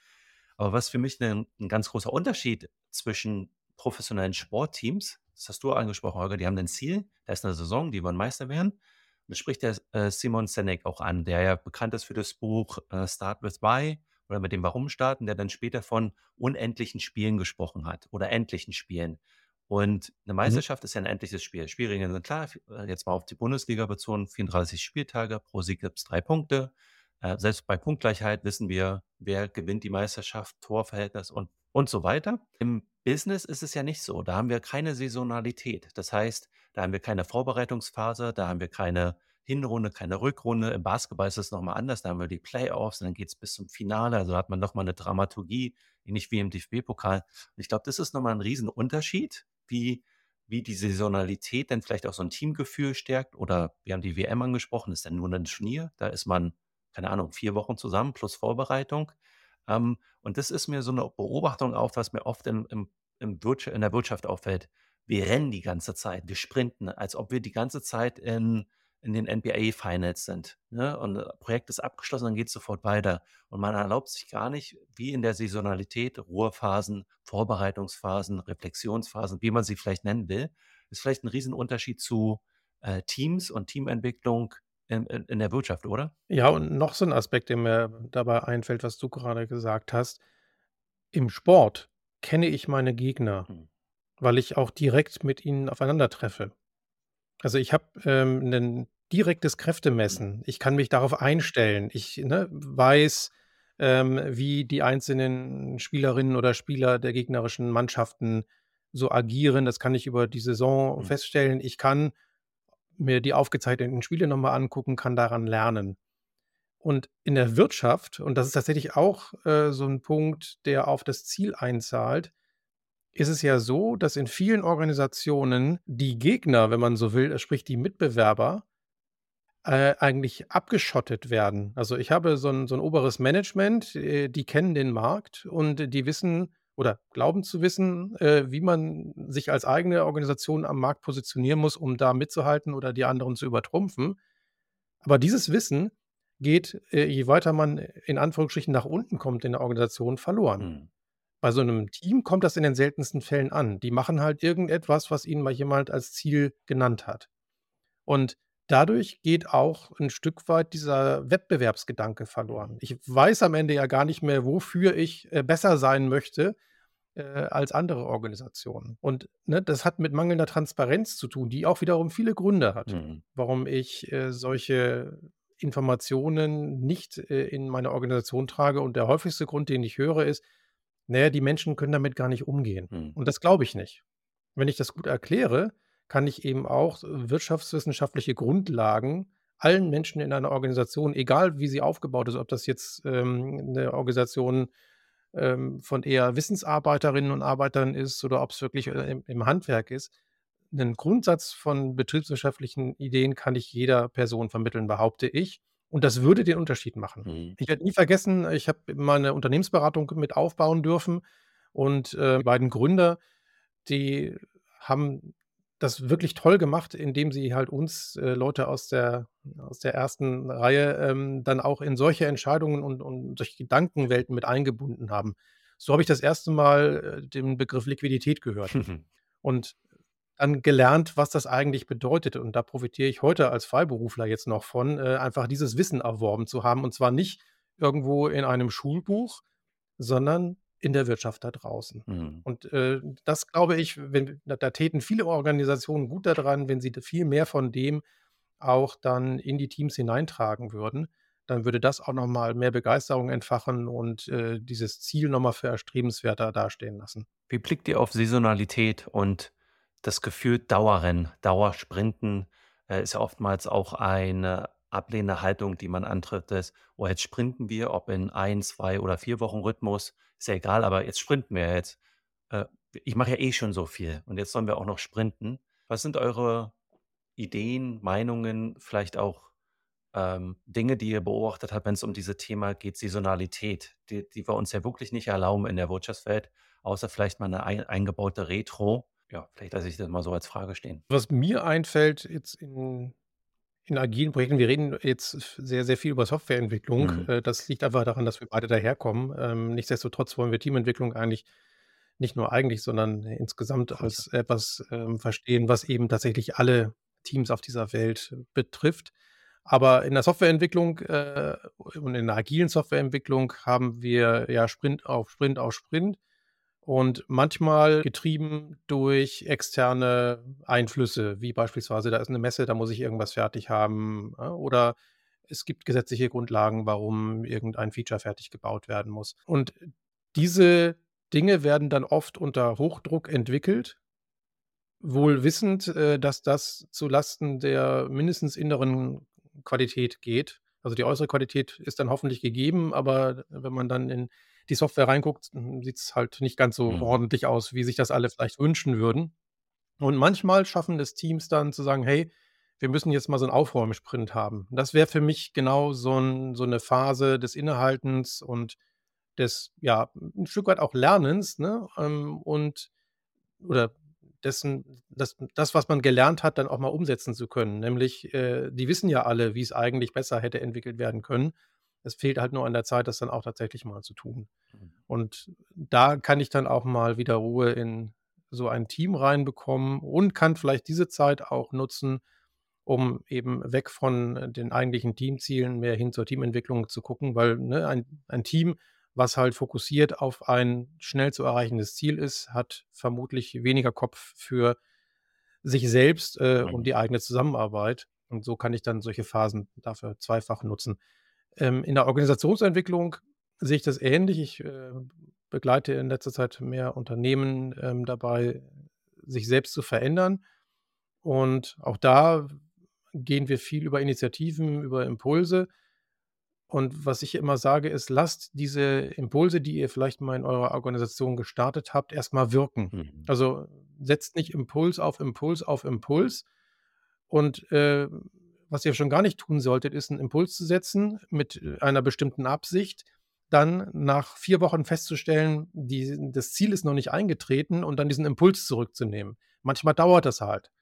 Speaker 3: Aber was für mich ein, ein ganz großer Unterschied zwischen professionellen Sportteams, das hast du angesprochen, Holger, die haben ein Ziel, da ist eine Saison, die wollen Meister werden. Das spricht der äh, Simon Senek auch an, der ja bekannt ist für das Buch äh, Start with Why oder mit dem Warum starten, der dann später von unendlichen Spielen gesprochen hat oder endlichen Spielen. Und eine
Speaker 1: Mhm.
Speaker 3: Meisterschaft ist ja ein endliches Spiel. Spielregeln sind klar, äh, jetzt mal auf die Bundesliga bezogen, 34 Spieltage, pro Sieg gibt es drei Punkte. Äh, selbst bei Punktgleichheit wissen wir, wer gewinnt die Meisterschaft, Torverhältnis und, und so weiter. Im Business ist es ja nicht so. Da haben wir keine Saisonalität. Das heißt, da haben wir keine Vorbereitungsphase, da haben wir keine Hinrunde, keine Rückrunde. Im Basketball ist es nochmal anders. Da haben wir die Playoffs und dann geht es bis zum Finale. Also hat man nochmal eine Dramaturgie, ähnlich wie im DFB-Pokal. Und ich glaube, das ist nochmal ein Riesenunterschied, wie, wie die Saisonalität dann vielleicht auch so ein Teamgefühl stärkt. Oder wir haben die WM angesprochen, ist dann nur ein Turnier. Da ist man, keine Ahnung, vier Wochen zusammen plus Vorbereitung. Ähm, und das ist mir so eine Beobachtung auf, was mir oft im, im, im in der Wirtschaft auffällt. Wir rennen die ganze Zeit, wir sprinten, als ob wir die ganze Zeit in, in den NBA-Finals sind. Ne? Und das Projekt ist abgeschlossen, dann geht es sofort weiter. Und man erlaubt sich gar nicht, wie in der Saisonalität, Ruhephasen, Vorbereitungsphasen, Reflexionsphasen, wie man sie vielleicht nennen will, ist vielleicht ein Riesenunterschied zu äh, Teams und Teamentwicklung in, in, in der Wirtschaft, oder?
Speaker 1: Ja, und noch so ein Aspekt, der mir dabei einfällt, was du gerade gesagt hast. Im Sport kenne ich meine Gegner,
Speaker 3: Hm.
Speaker 1: weil ich auch direkt mit ihnen aufeinandertreffe. Also, ich habe, ähm, 'nen direktes
Speaker 3: Hm.
Speaker 1: Kräftemessen. Ich kann mich darauf einstellen. Ich, ne, weiß, ähm, wie die einzelnen Spielerinnen oder Spieler der gegnerischen Mannschaften so agieren. Das kann ich über die Saison
Speaker 3: Hm.
Speaker 1: feststellen. Ich kann mir die aufgezeichneten Spiele noch mal angucken, kann daran lernen. Und in der Wirtschaft, und das ist tatsächlich auch, äh, so 'n Punkt, der auf das Ziel einzahlt, ist es ja so, dass in vielen Organisationen die Gegner, wenn man so will, sprich die Mitbewerber, äh, eigentlich abgeschottet werden. Also, ich habe so 'n so 'n oberes Management, äh, die kennen den Markt und die wissen oder glauben zu wissen, äh, wie man sich als eigene Organisation am Markt positionieren muss, um da mitzuhalten oder die anderen zu übertrumpfen. Aber dieses Wissen geht, äh, je weiter man in Anführungsstrichen nach unten kommt in der Organisation, verloren.
Speaker 3: Hm.
Speaker 1: Bei so 'nem Team kommt das in den seltensten Fällen an. Die machen halt irgendetwas, was ihnen mal jemand als Ziel genannt hat. Und dadurch geht auch 'n Stück weit dieser Wettbewerbsgedanke verloren.
Speaker 3: Mhm.
Speaker 1: Ich weiß am Ende ja gar nicht mehr, wofür ich, äh, besser sein möchte, äh, als andere Organisationen. Und, ne, das hat mit mangelnder Transparenz zu tun, die auch wiederum viele Gründe hat,
Speaker 3: Hm.
Speaker 1: warum ich, äh, solche Informationen nicht, äh, in meine Organisation trage. Und der häufigste Grund, den ich höre, ist: „Na ja, die Menschen können damit gar nicht umgehen.“
Speaker 3: Hm.
Speaker 1: Und das glaube ich nicht. Wenn ich das gut erkläre, kann ich eben auch wirtschaftswissenschaftliche Grundlagen allen Menschen in einer Organisation, egal wie sie aufgebaut ist, ob das jetzt, ähm, 'ne Organisation, ähm, von eher Wissensarbeiterinnen und Arbeitern ist oder ob's wirklich, äh, im im Handwerk ist. 'Nen Grundsatz von betriebswirtschaftlichen Ideen kann ich jeder Person vermitteln, behaupte ich. Und das würde den Unterschied machen.
Speaker 3: Mhm.
Speaker 1: Ich werde nie vergessen, ich habe mal 'ne Unternehmensberatung mit aufbauen dürfen und, äh, die beiden Gründer, die haben das wirklich toll gemacht, indem sie halt uns, äh, Leute aus der aus der ersten Reihe, ähm, dann auch in solche Entscheidungen und und solche Gedankenwelten mit eingebunden haben. So habe ich das erste Mal, äh, den Begriff Liquidität gehört und dann gelernt, was das eigentlich bedeutet. Und da profitiere ich heute als Freiberufler jetzt noch von, äh, einfach dieses Wissen erworben zu haben. Und zwar nicht irgendwo in einem Schulbuch, sondern in der Wirtschaft da draußen.
Speaker 3: Mhm.
Speaker 1: Und, äh, das glaube ich, wenn da täten viele Organisationen gut daran, wenn sie viel mehr von dem auch dann in die Teams hineintragen würden. Dann würde das auch noch mal mehr Begeisterung entfachen und, äh, dieses Ziel noch mal für erstrebenswerter dastehen lassen.
Speaker 3: Wie blickt ihr auf Saisonalität und das Gefühl Dauerrennen, Dauersprinten, äh, ist ja oftmals auch eine ablehnende Haltung, die man antritt, ist, oh, jetzt sprinten wir, ob in ein, zwei oder vier Wochen Rhythmus, ist ja egal, aber jetzt sprinten wir jetzt. Äh, ich mache ja eh schon so viel und jetzt sollen wir auch noch sprinten. Was sind eure Ideen, Meinungen, vielleicht auch ähm, Dinge, die ihr beobachtet habt, wenn es um dieses Thema geht, Saisonalität, die, die wir uns ja wirklich nicht erlauben in der Wirtschaftswelt, außer vielleicht mal eine ein, eingebaute Retro. Ja, vielleicht lasse ich das mal so als Frage stehen.
Speaker 1: Was mir einfällt jetzt in, in agilen Projekten, wir reden jetzt sehr, sehr viel über Softwareentwicklung.
Speaker 3: Mhm.
Speaker 1: Äh, das liegt einfach daran, dass wir beide daherkommen. Ähm, nichtsdestotrotz wollen wir Teamentwicklung eigentlich nicht nur eigentlich, sondern insgesamt als etwas ähm, verstehen, was eben tatsächlich alle Teams auf dieser Welt betrifft. Aber in der Softwareentwicklung äh, und in der agilen Softwareentwicklung haben wir ja Sprint auf Sprint auf Sprint und manchmal getrieben durch externe Einflüsse, wie beispielsweise, da ist eine Messe, da muss ich irgendwas fertig haben ja, oder es gibt gesetzliche Grundlagen, warum irgendein Feature fertig gebaut werden muss. Und diese Dinge werden dann oft unter Hochdruck entwickelt, wohl wissend, äh, dass das zu Lasten der mindestens inneren Qualität geht. Also die äußere Qualität ist dann hoffentlich gegeben, aber wenn man dann in die Software reinguckt, hm, sieht es halt nicht ganz so
Speaker 3: Mhm.
Speaker 1: ordentlich aus, wie sich das alle vielleicht wünschen würden. Und manchmal schaffen es Teams dann zu sagen, hey, wir müssen jetzt mal so einen Aufräumsprint haben. Das wäre für mich genau so, ein, so eine Phase des Innehaltens und des, ja, ein Stück weit auch Lernens, ne? Ähm, und oder dessen, das, das, was man gelernt hat, dann auch mal umsetzen zu können. Nämlich, äh, die wissen ja alle, wie es eigentlich besser hätte entwickelt werden können. Es fehlt halt nur an der Zeit, das dann auch tatsächlich mal zu tun.
Speaker 3: Mhm.
Speaker 1: Und da kann ich dann auch mal wieder Ruhe in so ein Team reinbekommen und kann vielleicht diese Zeit auch nutzen, um eben weg von den eigentlichen Teamzielen mehr hin zur Teamentwicklung zu gucken, weil ne, ein, ein Team, was halt fokussiert auf ein schnell zu erreichendes Ziel ist, hat vermutlich weniger Kopf für sich selbst äh, und die eigene Zusammenarbeit. Und so kann ich dann solche Phasen dafür zweifach nutzen. Ähm, in der Organisationsentwicklung sehe ich das ähnlich. Ich äh, begleite in letzter Zeit mehr Unternehmen ähm, dabei, sich selbst zu verändern. Und auch da gehen wir viel über Initiativen, über Impulse. Und was ich immer sage, ist, lasst diese Impulse, die ihr vielleicht mal in eurer Organisation gestartet habt, erstmal wirken.
Speaker 3: Mhm.
Speaker 1: Also setzt nicht Impuls auf Impuls auf Impuls. Und äh, was ihr schon gar nicht tun solltet, ist einen Impuls zu setzen mit äh, einer bestimmten Absicht, dann nach vier Wochen festzustellen, die, das Ziel ist noch nicht eingetreten und dann diesen Impuls zurückzunehmen. Manchmal dauert das halt.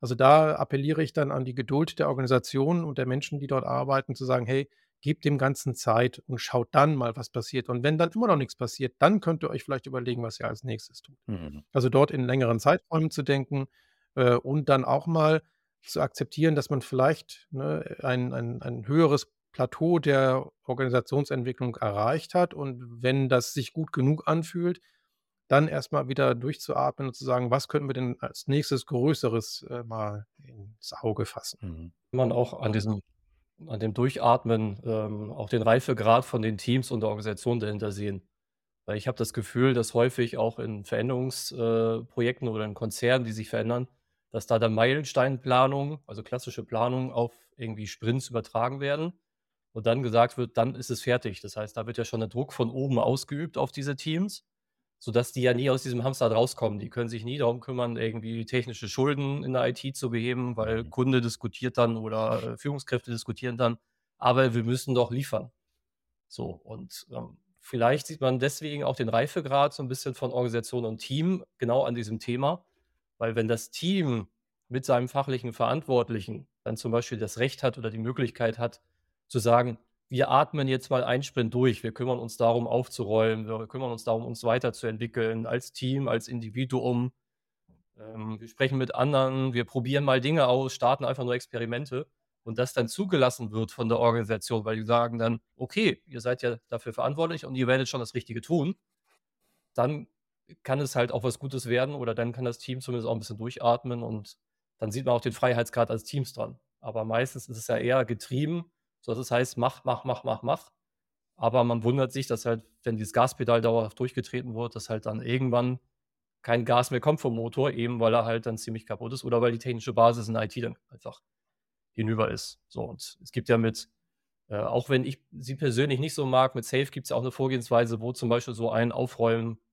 Speaker 1: Also da appelliere ich dann an die Geduld der Organisation und der Menschen, die dort arbeiten, zu sagen, hey, gebt dem Ganzen Zeit und schaut dann mal, was passiert. Und wenn dann immer noch nichts passiert, dann könnt ihr euch vielleicht überlegen, was ihr als nächstes tut.
Speaker 3: Mhm.
Speaker 1: Also dort in längeren Zeiträumen zu denken äh, und dann auch mal zu akzeptieren, dass man vielleicht ne, ein, ein, ein höheres Plateau der Organisationsentwicklung erreicht hat. Und wenn das sich gut genug anfühlt, dann erstmal wieder durchzuatmen und zu sagen, was könnten wir denn als nächstes Größeres äh, mal ins Auge fassen.
Speaker 3: Mhm.
Speaker 4: Man auch an diesem an dem Durchatmen ähm, auch den Reifegrad von den Teams und der Organisation dahinter sehen. Weil ich habe das Gefühl, dass häufig auch in Veränderungsprojekten äh, oder in Konzernen, die sich verändern, dass da dann Meilensteinplanungen, also klassische Planungen, auf irgendwie Sprints übertragen werden und dann gesagt wird, dann ist es fertig. Das heißt, da wird ja schon der Druck von oben ausgeübt auf diese Teams, sodass die ja nie aus diesem Hamsterrad rauskommen. Die können sich nie darum kümmern, irgendwie technische Schulden in der IT zu beheben, weil. Kunde diskutiert dann oder äh, Führungskräfte diskutieren dann, aber wir müssen doch liefern. So, und ähm, vielleicht sieht man deswegen auch den Reifegrad so ein bisschen von Organisation und Team genau an diesem Thema, weil wenn das Team mit seinem fachlichen Verantwortlichen dann zum Beispiel das Recht hat oder die Möglichkeit hat, zu sagen, wir atmen jetzt mal einen Sprint durch, wir kümmern uns darum aufzuräumen, wir kümmern uns darum, uns weiterzuentwickeln als Team, als Individuum. Ähm, wir sprechen mit anderen, wir probieren mal Dinge aus, starten einfach nur Experimente und das dann zugelassen wird von der Organisation, weil die sagen dann, okay, ihr seid ja dafür verantwortlich und ihr werdet schon das Richtige tun, dann kann es halt auch was Gutes werden oder dann kann das Team zumindest auch ein bisschen durchatmen und dann sieht man auch den Freiheitsgrad als Teams dran. Aber meistens ist es ja eher getrieben, so dass es heißt, mach, mach, mach, mach, mach. Aber man wundert sich, dass halt, wenn dieses Gaspedal dauerhaft durchgetreten wird, dass halt dann irgendwann kein Gas mehr kommt vom Motor, eben weil er halt dann ziemlich kaputt ist oder weil die technische Basis in der IT dann einfach hinüber ist. So, und es gibt ja mit, äh, auch wenn ich sie persönlich nicht so mag, mit Safe gibt es ja auch eine Vorgehensweise, wo zum Beispiel so ein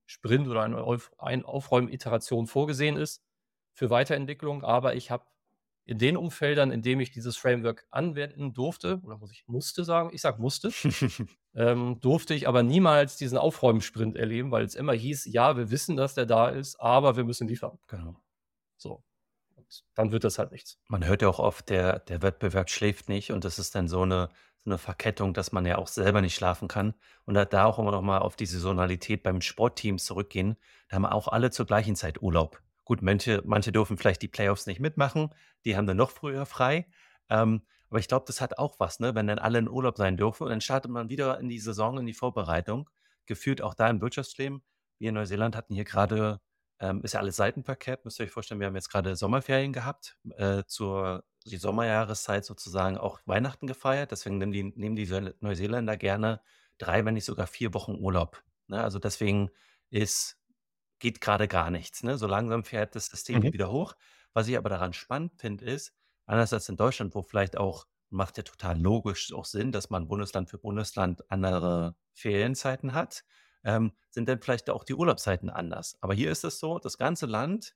Speaker 4: Aufräumen-Sprint oder eine Auf ein Aufräumen-Iteration vorgesehen ist für Weiterentwicklung. Aber ich habe in den Umfeldern, in denen ich dieses Framework anwenden durfte, oder muss ich musste sagen, ich sage musste, ähm, durfte ich aber niemals diesen Aufräumsprint erleben, weil es immer hieß, ja, wir wissen, dass der da ist, aber wir müssen liefern.
Speaker 3: Genau.
Speaker 4: So. Dann wird das halt nichts.
Speaker 3: Man hört ja auch oft, der, der Wettbewerb schläft nicht und das ist dann so eine, so eine Verkettung, dass man ja auch selber nicht schlafen kann. Und da, da auch immer noch mal auf die Saisonalität beim Sportteam zurückgehen, da haben auch alle zur gleichen Zeit Urlaub. Gut, manche, manche dürfen vielleicht die Playoffs nicht mitmachen, die haben dann noch früher frei. Ähm, aber ich glaube, das hat auch was, ne? wenn dann alle in Urlaub sein dürfen und dann startet man wieder in die Saison, in die Vorbereitung. Gefühlt auch da im Wirtschaftsleben. Wir in Neuseeland hatten hier gerade, ähm, ist ja alles seitenverkehrt, müsst ihr euch vorstellen, wir haben jetzt gerade Sommerferien gehabt, äh, zur die Sommerjahreszeit sozusagen auch Weihnachten gefeiert. Deswegen nehmen die, nehmen die Neuseeländer gerne drei, wenn nicht sogar vier Wochen Urlaub. Ne? Also deswegen ist geht gerade gar nichts. Ne? So langsam fährt das System
Speaker 1: Mhm.
Speaker 3: wieder hoch. Was ich aber daran spannend finde, ist, anders als in Deutschland, wo vielleicht auch, macht ja total logisch auch Sinn, dass man Bundesland für Bundesland andere Ferienzeiten hat, ähm, sind dann vielleicht auch die Urlaubszeiten anders. Aber hier ist es so, das ganze Land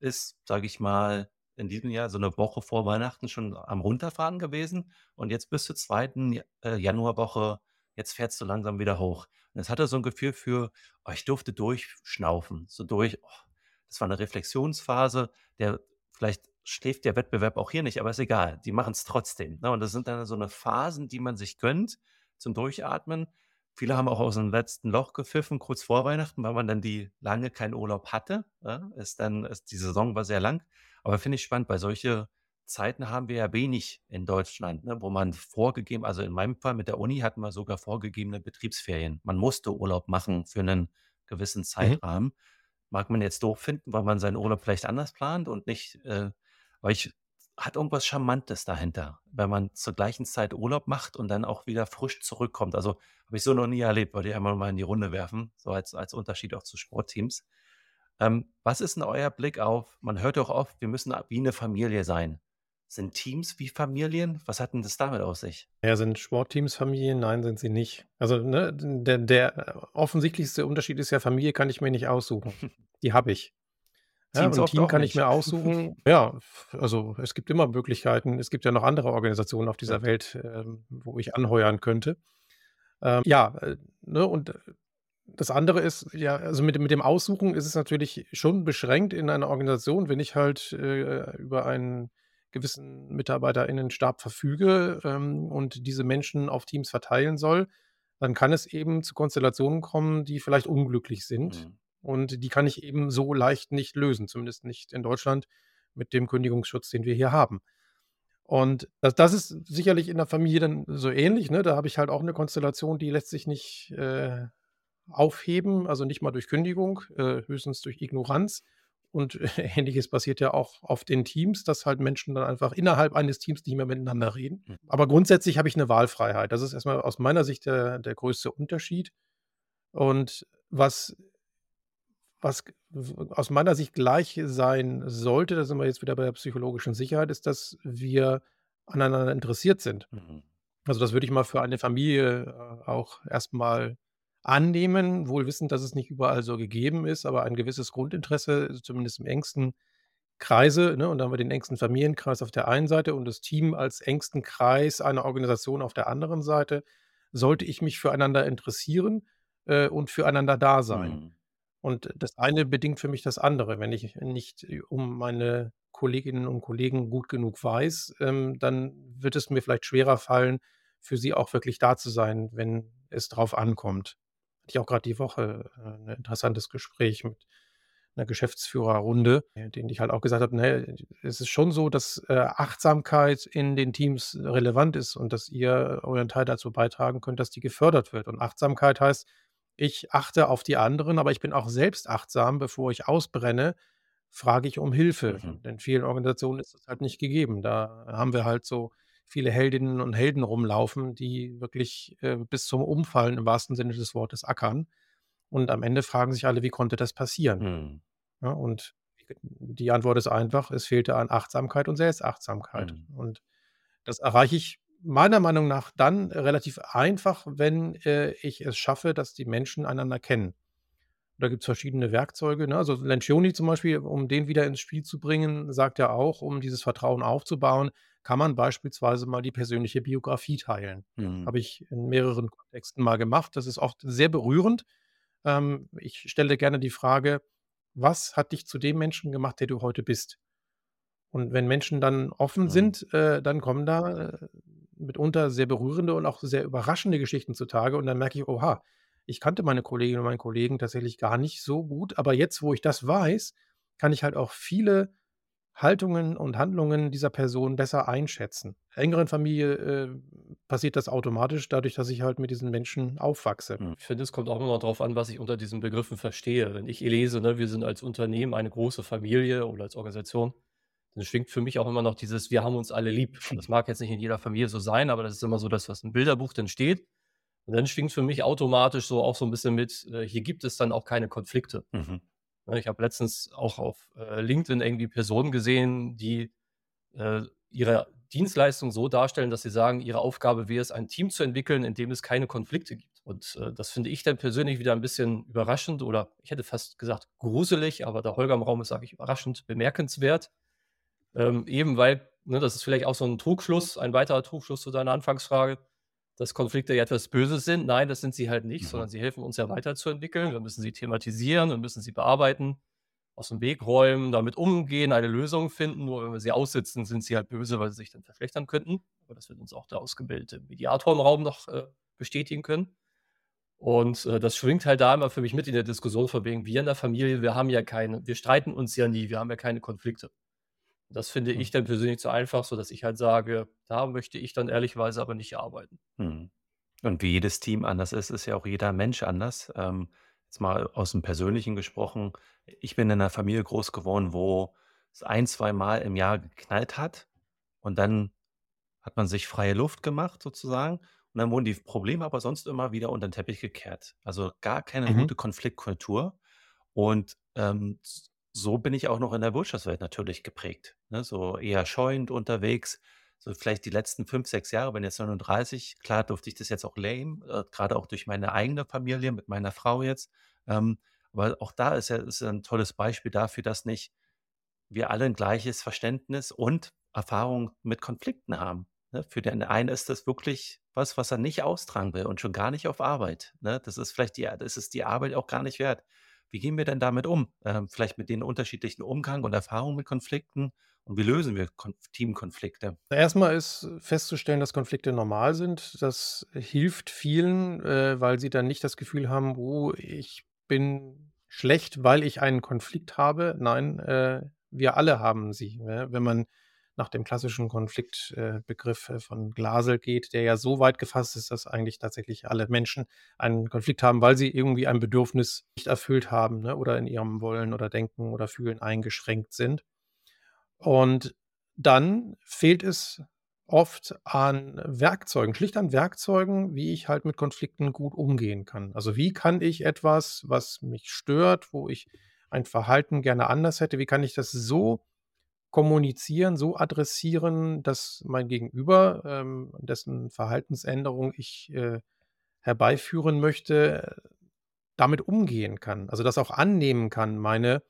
Speaker 3: ist, sage ich mal, in diesem Jahr so eine Woche vor Weihnachten schon am Runterfahren gewesen und jetzt bis zur zweiten äh, Januarwoche, jetzt es so langsam wieder hoch. Und jetzt hat er so ein Gefühl für, oh, ich durfte durchschnaufen, so durch, oh, das war eine Reflexionsphase, der vielleicht schläft der Wettbewerb auch hier nicht, aber ist egal, die machen es trotzdem. Ne? Und das sind dann so eine Phasen, die man sich gönnt zum Durchatmen. Viele haben auch aus dem letzten Loch gepfiffen, kurz vor Weihnachten, weil man dann die lange keinen Urlaub hatte. Ja? Ist dann, ist, die Saison war sehr lang. Aber finde ich spannend, bei solche Zeiten haben wir ja wenig in Deutschland, ne, wo man vorgegeben, also in meinem Fall mit der Uni hatten wir sogar vorgegebene Betriebsferien. Man musste Urlaub machen für einen gewissen
Speaker 1: Mhm.
Speaker 3: Zeitrahmen. Mag man jetzt doof finden, weil man seinen Urlaub vielleicht anders plant und nicht, äh, weil ich, hat irgendwas Charmantes dahinter, wenn man zur gleichen Zeit Urlaub macht und dann auch wieder frisch zurückkommt. Also habe ich so noch nie erlebt, wollte ich einmal mal in die Runde werfen, so als, als Unterschied auch zu Sportteams. Ähm, was ist denn euer Blick auf, man hört doch oft, wir müssen wie eine Familie sein. Sind Teams wie Familien? Was hat denn das damit auf sich?
Speaker 1: Ja, sind Sportteams Familien? Nein, sind sie nicht. Also, ne, der, der offensichtlichste Unterschied ist ja, Familie kann ich mir nicht aussuchen. Die habe ich. Ja, und Team kann ich
Speaker 3: nicht.
Speaker 1: mir aussuchen. Ja, also es gibt immer Möglichkeiten. Es gibt ja noch andere Organisationen auf dieser. Welt, ähm, wo ich anheuern könnte. Ähm, ja, äh, ne, und äh, das andere ist, ja, also mit, dem- mit dem Aussuchen ist es natürlich schon beschränkt in einer Organisation, wenn ich halt äh, über einen gewissen MitarbeiterInnenstab verfüge ähm, und diese Menschen auf Teams verteilen soll, dann kann es eben zu Konstellationen kommen, die vielleicht unglücklich sind.
Speaker 3: Mhm.
Speaker 1: Und die kann ich eben so leicht nicht lösen, zumindest nicht in Deutschland mit dem Kündigungsschutz, den wir hier haben. Und das, das ist sicherlich in der Familie dann so ähnlich. Ne? Da habe ich halt auch eine Konstellation, die lässt sich nicht äh, aufheben, also nicht mal durch Kündigung, äh, höchstens durch Ignoranz. Und ähnliches passiert ja auch auf den Teams, dass halt Menschen dann einfach innerhalb eines Teams nicht mehr miteinander reden.
Speaker 3: Mhm.
Speaker 1: Aber grundsätzlich habe ich eine Wahlfreiheit. Das ist erstmal aus meiner Sicht der, der größte Unterschied. Und was, was aus meiner Sicht gleich sein sollte, da sind wir jetzt wieder bei der psychologischen Sicherheit, ist, dass wir aneinander interessiert sind.
Speaker 3: Mhm.
Speaker 1: Also das würde ich mal für eine Familie äh, auch erstmal annehmen, wohl wissend, dass es nicht überall so gegeben ist, aber ein gewisses Grundinteresse, zumindest im engsten Kreise, ne? Und dann haben wir den engsten Familienkreis auf der einen Seite und das Team als engsten Kreis einer Organisation auf der anderen Seite, sollte ich mich füreinander interessieren äh, und füreinander da sein.
Speaker 3: Mhm.
Speaker 1: Und das eine bedingt für mich das andere. Wenn ich nicht äh, um meine Kolleginnen und Kollegen gut genug weiß, ähm, dann wird es mir vielleicht schwerer fallen, für sie auch wirklich da zu sein, wenn es drauf ankommt. Hatte ich auch gerade die Woche äh, ein interessantes Gespräch mit einer Geschäftsführerrunde, äh, denen ich halt auch gesagt habe, ne, es ist schon so, dass äh, Achtsamkeit in den Teams relevant ist und dass ihr euren Teil dazu beitragen könnt, dass die gefördert wird. Und Achtsamkeit heißt, ich achte auf die anderen, aber ich bin auch selbst achtsam, bevor ich ausbrenne, frage ich um Hilfe.
Speaker 3: Mhm.
Speaker 1: In vielen Organisationen ist das halt nicht gegeben. Da haben wir halt so viele Heldinnen und Helden rumlaufen, die wirklich äh, bis zum Umfallen im wahrsten Sinne des Wortes ackern. Und am Ende fragen sich alle, wie konnte das passieren?
Speaker 3: Mhm.
Speaker 1: Ja, und die Antwort ist einfach, es fehlte an Achtsamkeit und Selbstachtsamkeit.
Speaker 3: Mhm.
Speaker 1: Und Das erreiche ich meiner Meinung nach dann relativ einfach, wenn, äh, ich es schaffe, dass die Menschen einander kennen. Da gibt's verschiedene Werkzeuge, ne? Also, Lencioni zum Beispiel, um den wieder ins Spiel zu bringen, sagt ja auch, um dieses Vertrauen aufzubauen, kann man beispielsweise mal die persönliche Biografie teilen.
Speaker 3: Mhm.
Speaker 1: Habe ich in mehreren Kontexten mal gemacht. Das ist oft sehr berührend. Ähm, ich stelle gerne die Frage: „Was hat dich zu dem Menschen gemacht, der du heute bist?“ Und wenn Menschen dann offen
Speaker 3: Mhm.
Speaker 1: sind, äh, dann kommen da, äh, mitunter sehr berührende und auch sehr überraschende Geschichten zutage und dann merke ich: „Oha, ich kannte meine Kolleginnen und meinen Kollegen tatsächlich gar nicht so gut, aber jetzt, wo ich das weiß, kann ich halt auch viele Haltungen und Handlungen dieser Person besser einschätzen. In engeren Familie, äh, passiert das automatisch dadurch, dass ich halt mit diesen Menschen aufwachse.
Speaker 3: Mhm.
Speaker 4: Ich finde, es kommt auch immer drauf an, was ich unter diesen Begriffen verstehe. Wenn ich lese, ne, wir sind als Unternehmen eine große Familie oder als Organisation, dann schwingt für mich auch immer noch dieses „Wir haben uns alle lieb“. Das mag jetzt nicht in jeder Familie so sein, aber das ist immer so das, was im Bilderbuch dann steht. Und dann schwingt für mich automatisch so auch so 'n bisschen mit, äh, hier gibt es dann auch keine Konflikte.
Speaker 3: Mhm.
Speaker 4: Ich habe letztens auch auf, äh, LinkedIn irgendwie Personen gesehen, die, äh, ihre Dienstleistung so darstellen, dass sie sagen, ihre Aufgabe wäre es, ein Team zu entwickeln, in dem es keine Konflikte gibt. Und, äh, das finde ich dann persönlich wieder 'n bisschen überraschend oder ich hätte fast gesagt gruselig, aber da Holger im Raum ist, sage ich überraschend bemerkenswert. Ähm, eben weil ne, das ist vielleicht auch so 'n Trugschluss, ein weiterer Trugschluss zu deiner Anfangsfrage, dass Konflikte ja etwas Böses sind. Nein, das sind sie halt nicht,
Speaker 3: Mhm.
Speaker 4: sondern sie helfen uns ja weiterzuentwickeln. Wir müssen sie thematisieren, wir müssen sie bearbeiten, aus'm Weg räumen, damit umgehen, eine Lösung finden. Nur wenn wir sie aussitzen, sind sie halt böse, weil sie sich dann verschlechtern könnten. Aber das wird uns auch der ausgebildete Mediator im Raum noch, äh, bestätigen können. Und, äh, das schwingt halt da immer für mich mit in der Diskussion von wegen: „Wir in der Familie, wir haben ja keine wir streiten uns ja nie, wir haben ja keine Konflikte.“ Das finde
Speaker 3: Mhm.
Speaker 4: ich dann persönlich zu einfach, sodass ich halt sage, da möchte ich dann ehrlicherweise aber nicht arbeiten.
Speaker 3: Mhm. Und wie jedes Team anders ist, ist ja auch jeder Mensch anders. Ähm, jetzt mal aus'm Persönlichen gesprochen. Ich bin in 'ner Familie groß geworden, wo es ein, zweimal im Jahr geknallt hat und dann hat man sich freie Luft gemacht sozusagen und dann wurden die Probleme aber sonst immer wieder unter 'n Teppich gekehrt. Also, gar keine
Speaker 1: Mhm.
Speaker 3: gute Konfliktkultur. Und, ähm, so bin ich auch noch in der Wirtschaftswelt natürlich geprägt, ne? So eher scheuend unterwegs. So vielleicht die letzten 5, 6 Jahre, bin jetzt 39. Klar durfte ich das jetzt auch lernen, äh, grade auch durch meine eigene Familie mit meiner Frau jetzt. Ähm, aber auch da ist ja ist ja 'n tolles Beispiel dafür, dass nicht wir alle 'n gleiches Verständnis und Erfahrung mit Konflikten haben, ne? Für den einen ist das wirklich was, was er nicht austragen will und schon gar nicht auf Arbeit, ne? Das ist vielleicht die das ist die Arbeit auch gar nicht wert. Wie gehen wir denn damit um? Ähm, vielleicht mit den unterschiedlichen Umgang und Erfahrungen mit Konflikten und wie lösen wir Konf Teamkonflikte?
Speaker 1: Erst mal ist festzustellen, dass Konflikte normal sind. Das hilft vielen, äh, weil sie dann nicht das Gefühl haben: „Oh, ich bin schlecht, weil ich einen Konflikt habe.“ Nein, äh, wir alle haben sie, ne? Wenn man nach dem klassischen Konflikt äh, Begriff, äh, von Glasel geht, der ja so weit gefasst ist, dass eigentlich tatsächlich alle Menschen einen Konflikt haben, weil sie irgendwie ein Bedürfnis nicht erfüllt haben, ne, oder in ihrem Wollen oder Denken oder Fühlen eingeschränkt sind. Und dann fehlt es oft an Werkzeugen, schlicht an Werkzeugen, wie ich halt mit Konflikten gut umgehen kann. Also, wie kann ich etwas, was mich stört, wo ich ein Verhalten gerne anders hätte wie kann ich das so kommunizieren, so adressieren, dass mein Gegenüber, ähm, dessen Verhaltensänderung ich, äh, herbeiführen möchte, damit umgehen kann, also, das auch annehmen kann, meine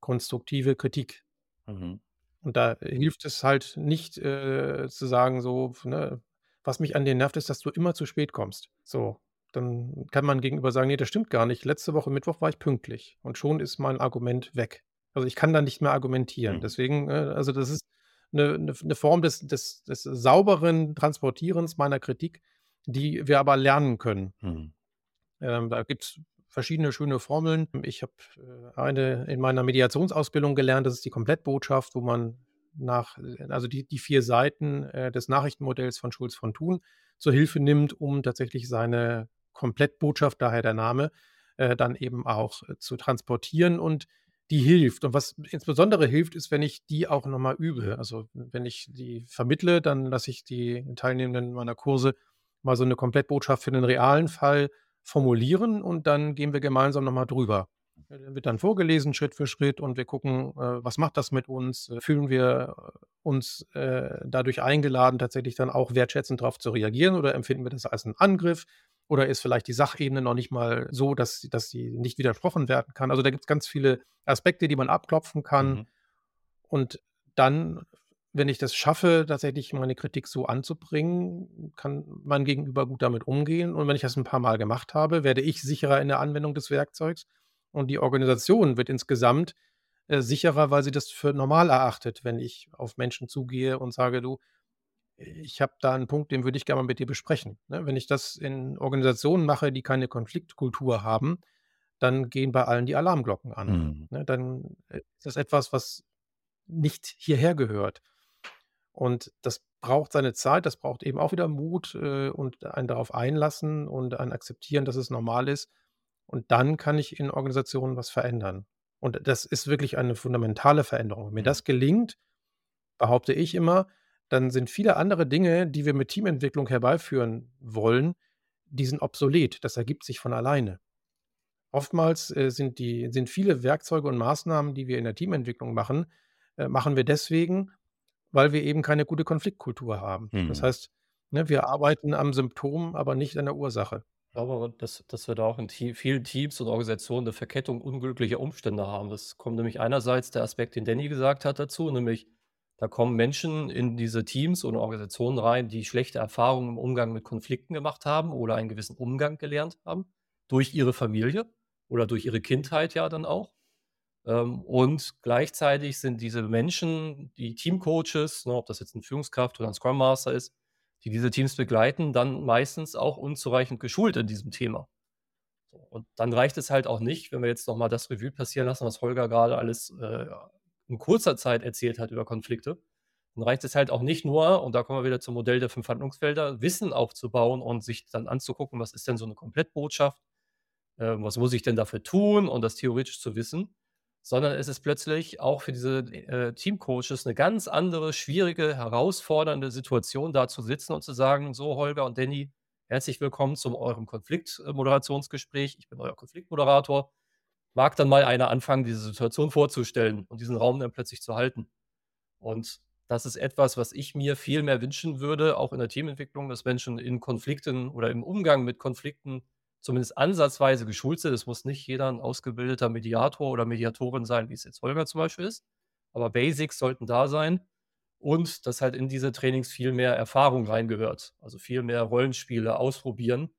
Speaker 1: konstruktive Kritik.
Speaker 3: Mhm.
Speaker 1: Und da hilft es halt nicht, äh, zu sagen so, ne: „Was mich an dir nervt, ist, dass du immer zu spät kommst.“ So, dann kann man gegenüber sagen: „Ne, das stimmt gar nicht. Letzte Woche Mittwoch war ich pünktlich.“ Und schon ist mein Argument weg. Also, ich kann da nicht mehr argumentieren.
Speaker 3: Mhm.
Speaker 1: Deswegen, äh also, das ist 'ne 'ne F 'ne Form des des des sauberen Transportierens meiner Kritik, die wir aber lernen können.
Speaker 3: Mhm.
Speaker 1: Ähm, da gibt's verschiedene schöne Formeln. Ich habe, äh, eine in meiner Mediationsausbildung gelernt, das ist die Komplettbotschaft, wo man nach also, die die 4 Seiten, äh, des Nachrichtenmodells von Schulz von Thun zur Hilfe nimmt, um tatsächlich seine Komplettbotschaft, daher der Name, äh, dann eben auch, äh, zu transportieren und die hilft. Und was insbesondere hilft, ist, wenn ich die auch noch mal übe. Also, wenn ich die vermittle, dann lasse ich die Teilnehmenden meiner Kurse mal so 'ne Komplettbotschaft für den realen Fall formulieren und dann gehen wir gemeinsam noch mal drüber. Der wird dann vorgelesen Schritt für Schritt und wir gucken, äh, was macht das mit uns? Äh, fühlen wir äh, uns dadurch eingeladen, tatsächlich dann auch wertschätzend darauf zu reagieren oder empfinden wir das als einen Angriff? Oder ist vielleicht die Sachebene noch nicht mal so, dass, dass sie nicht widersprochen werden kann? Also da gibt es ganz viele Aspekte, die man abklopfen kann. Mhm. Und dann, wenn ich das schaffe, tatsächlich meine Kritik so anzubringen, kann mein Gegenüber gut damit umgehen. Und wenn ich das ein paar Mal gemacht habe, werde ich sicherer in der Anwendung des Werkzeugs. Und die Organisation wird insgesamt äh, sicherer, weil sie das für normal erachtet, wenn ich auf Menschen zugehe und sage, du, ich habe da einen Punkt, den würde ich gerne mal mit dir besprechen. Ne? Wenn ich das in Organisationen mache, die keine Konfliktkultur haben, dann gehen bei allen die Alarmglocken an. Mhm. Ne? Dann äh, ist das etwas, was nicht hierher gehört. Und das braucht seine Zeit, das braucht eben auch wieder Mut äh, und einen darauf einlassen und ein Akzeptieren, dass es normal ist. Und dann kann ich in Organisationen was verändern. Und das ist wirklich eine fundamentale Veränderung. Wenn mir mhm. das gelingt, behaupte ich immer, dann sind viele andere Dinge, die wir mit Teamentwicklung herbeiführen wollen, die sind obsolet. Das ergibt sich von alleine. Oftmals äh, sind, die, sind viele Werkzeuge und Maßnahmen, die wir in der Teamentwicklung machen, äh, machen wir deswegen, weil wir eben keine gute Konfliktkultur haben. Mhm. Das heißt, ne, wir arbeiten am Symptom, aber nicht an der Ursache.
Speaker 4: Ich glaube, dass, dass wir da auch in vielen Teams und Organisationen eine Verkettung unglücklicher Umstände haben. Das kommt nämlich einerseits der Aspekt, den Danny gesagt hat dazu, nämlich da kommen Menschen in diese Teams und Organisationen rein, die schlechte Erfahrungen im Umgang mit Konflikten gemacht haben oder einen gewissen Umgang gelernt haben, durch ihre Familie oder durch ihre Kindheit ja dann auch. Ähm, und gleichzeitig sind diese Menschen, die Teamcoaches, ne, ob das jetzt eine Führungskraft oder ein Scrum Master ist, die diese Teams begleiten, dann meistens auch unzureichend geschult in diesem Thema. Und dann reicht es halt auch nicht, wenn wir jetzt nochmal das Revue passieren lassen, was Holger gerade alles äh, in kurzer Zeit erzählt hat über Konflikte. Dann reicht es halt auch nicht nur, und da kommen wir wieder zum Modell der fünf Handlungsfelder, Wissen aufzubauen und sich dann anzugucken, was ist denn so eine Komplettbotschaft, äh, was muss ich denn dafür tun und das theoretisch zu wissen, sondern es ist plötzlich auch für diese äh, Teamcoaches eine ganz andere, schwierige, herausfordernde Situation, da zu sitzen und zu sagen, so Holger und Danny, herzlich willkommen zu eurem Konfliktmoderationsgespräch. Ich bin euer Konfliktmoderator. Mag dann mal einer anfangen, diese Situation vorzustellen und diesen Raum dann plötzlich zu halten. Und das ist etwas, was ich mir viel mehr wünschen würde, auch in der Teamentwicklung, dass Menschen in Konflikten oder im Umgang mit Konflikten zumindest ansatzweise geschult sind. Es muss nicht jeder ein ausgebildeter Mediator oder Mediatorin sein, wie es jetzt Holger zum Beispiel ist. Aber Basics sollten da sein und dass halt in diese Trainings viel mehr Erfahrung reingehört. Also viel mehr Rollenspiele ausprobieren.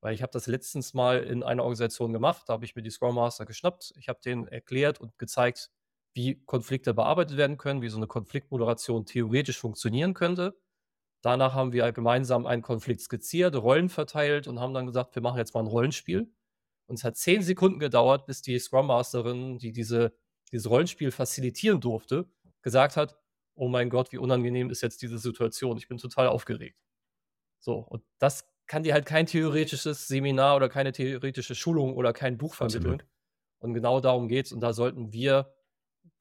Speaker 4: Weil ich habe das letztens mal in einer Organisation gemacht, da habe ich mir die Scrum Master geschnappt. Ich habe denen erklärt und gezeigt, wie Konflikte bearbeitet werden können, wie so eine Konfliktmoderation theoretisch funktionieren könnte. Danach haben wir gemeinsam einen Konflikt skizziert, Rollen verteilt und haben dann gesagt, wir machen jetzt mal ein Rollenspiel. Und es hat zehn Sekunden gedauert, bis die Scrum Masterin, die diese, dieses Rollenspiel facilitieren durfte, gesagt hat, oh mein Gott, wie unangenehm ist jetzt diese Situation. Ich bin total aufgeregt. So, und das kann dir halt kein theoretisches Seminar oder keine theoretische Schulung oder kein Buch vermitteln. Absolut. Und genau darum geht es. Und da sollten wir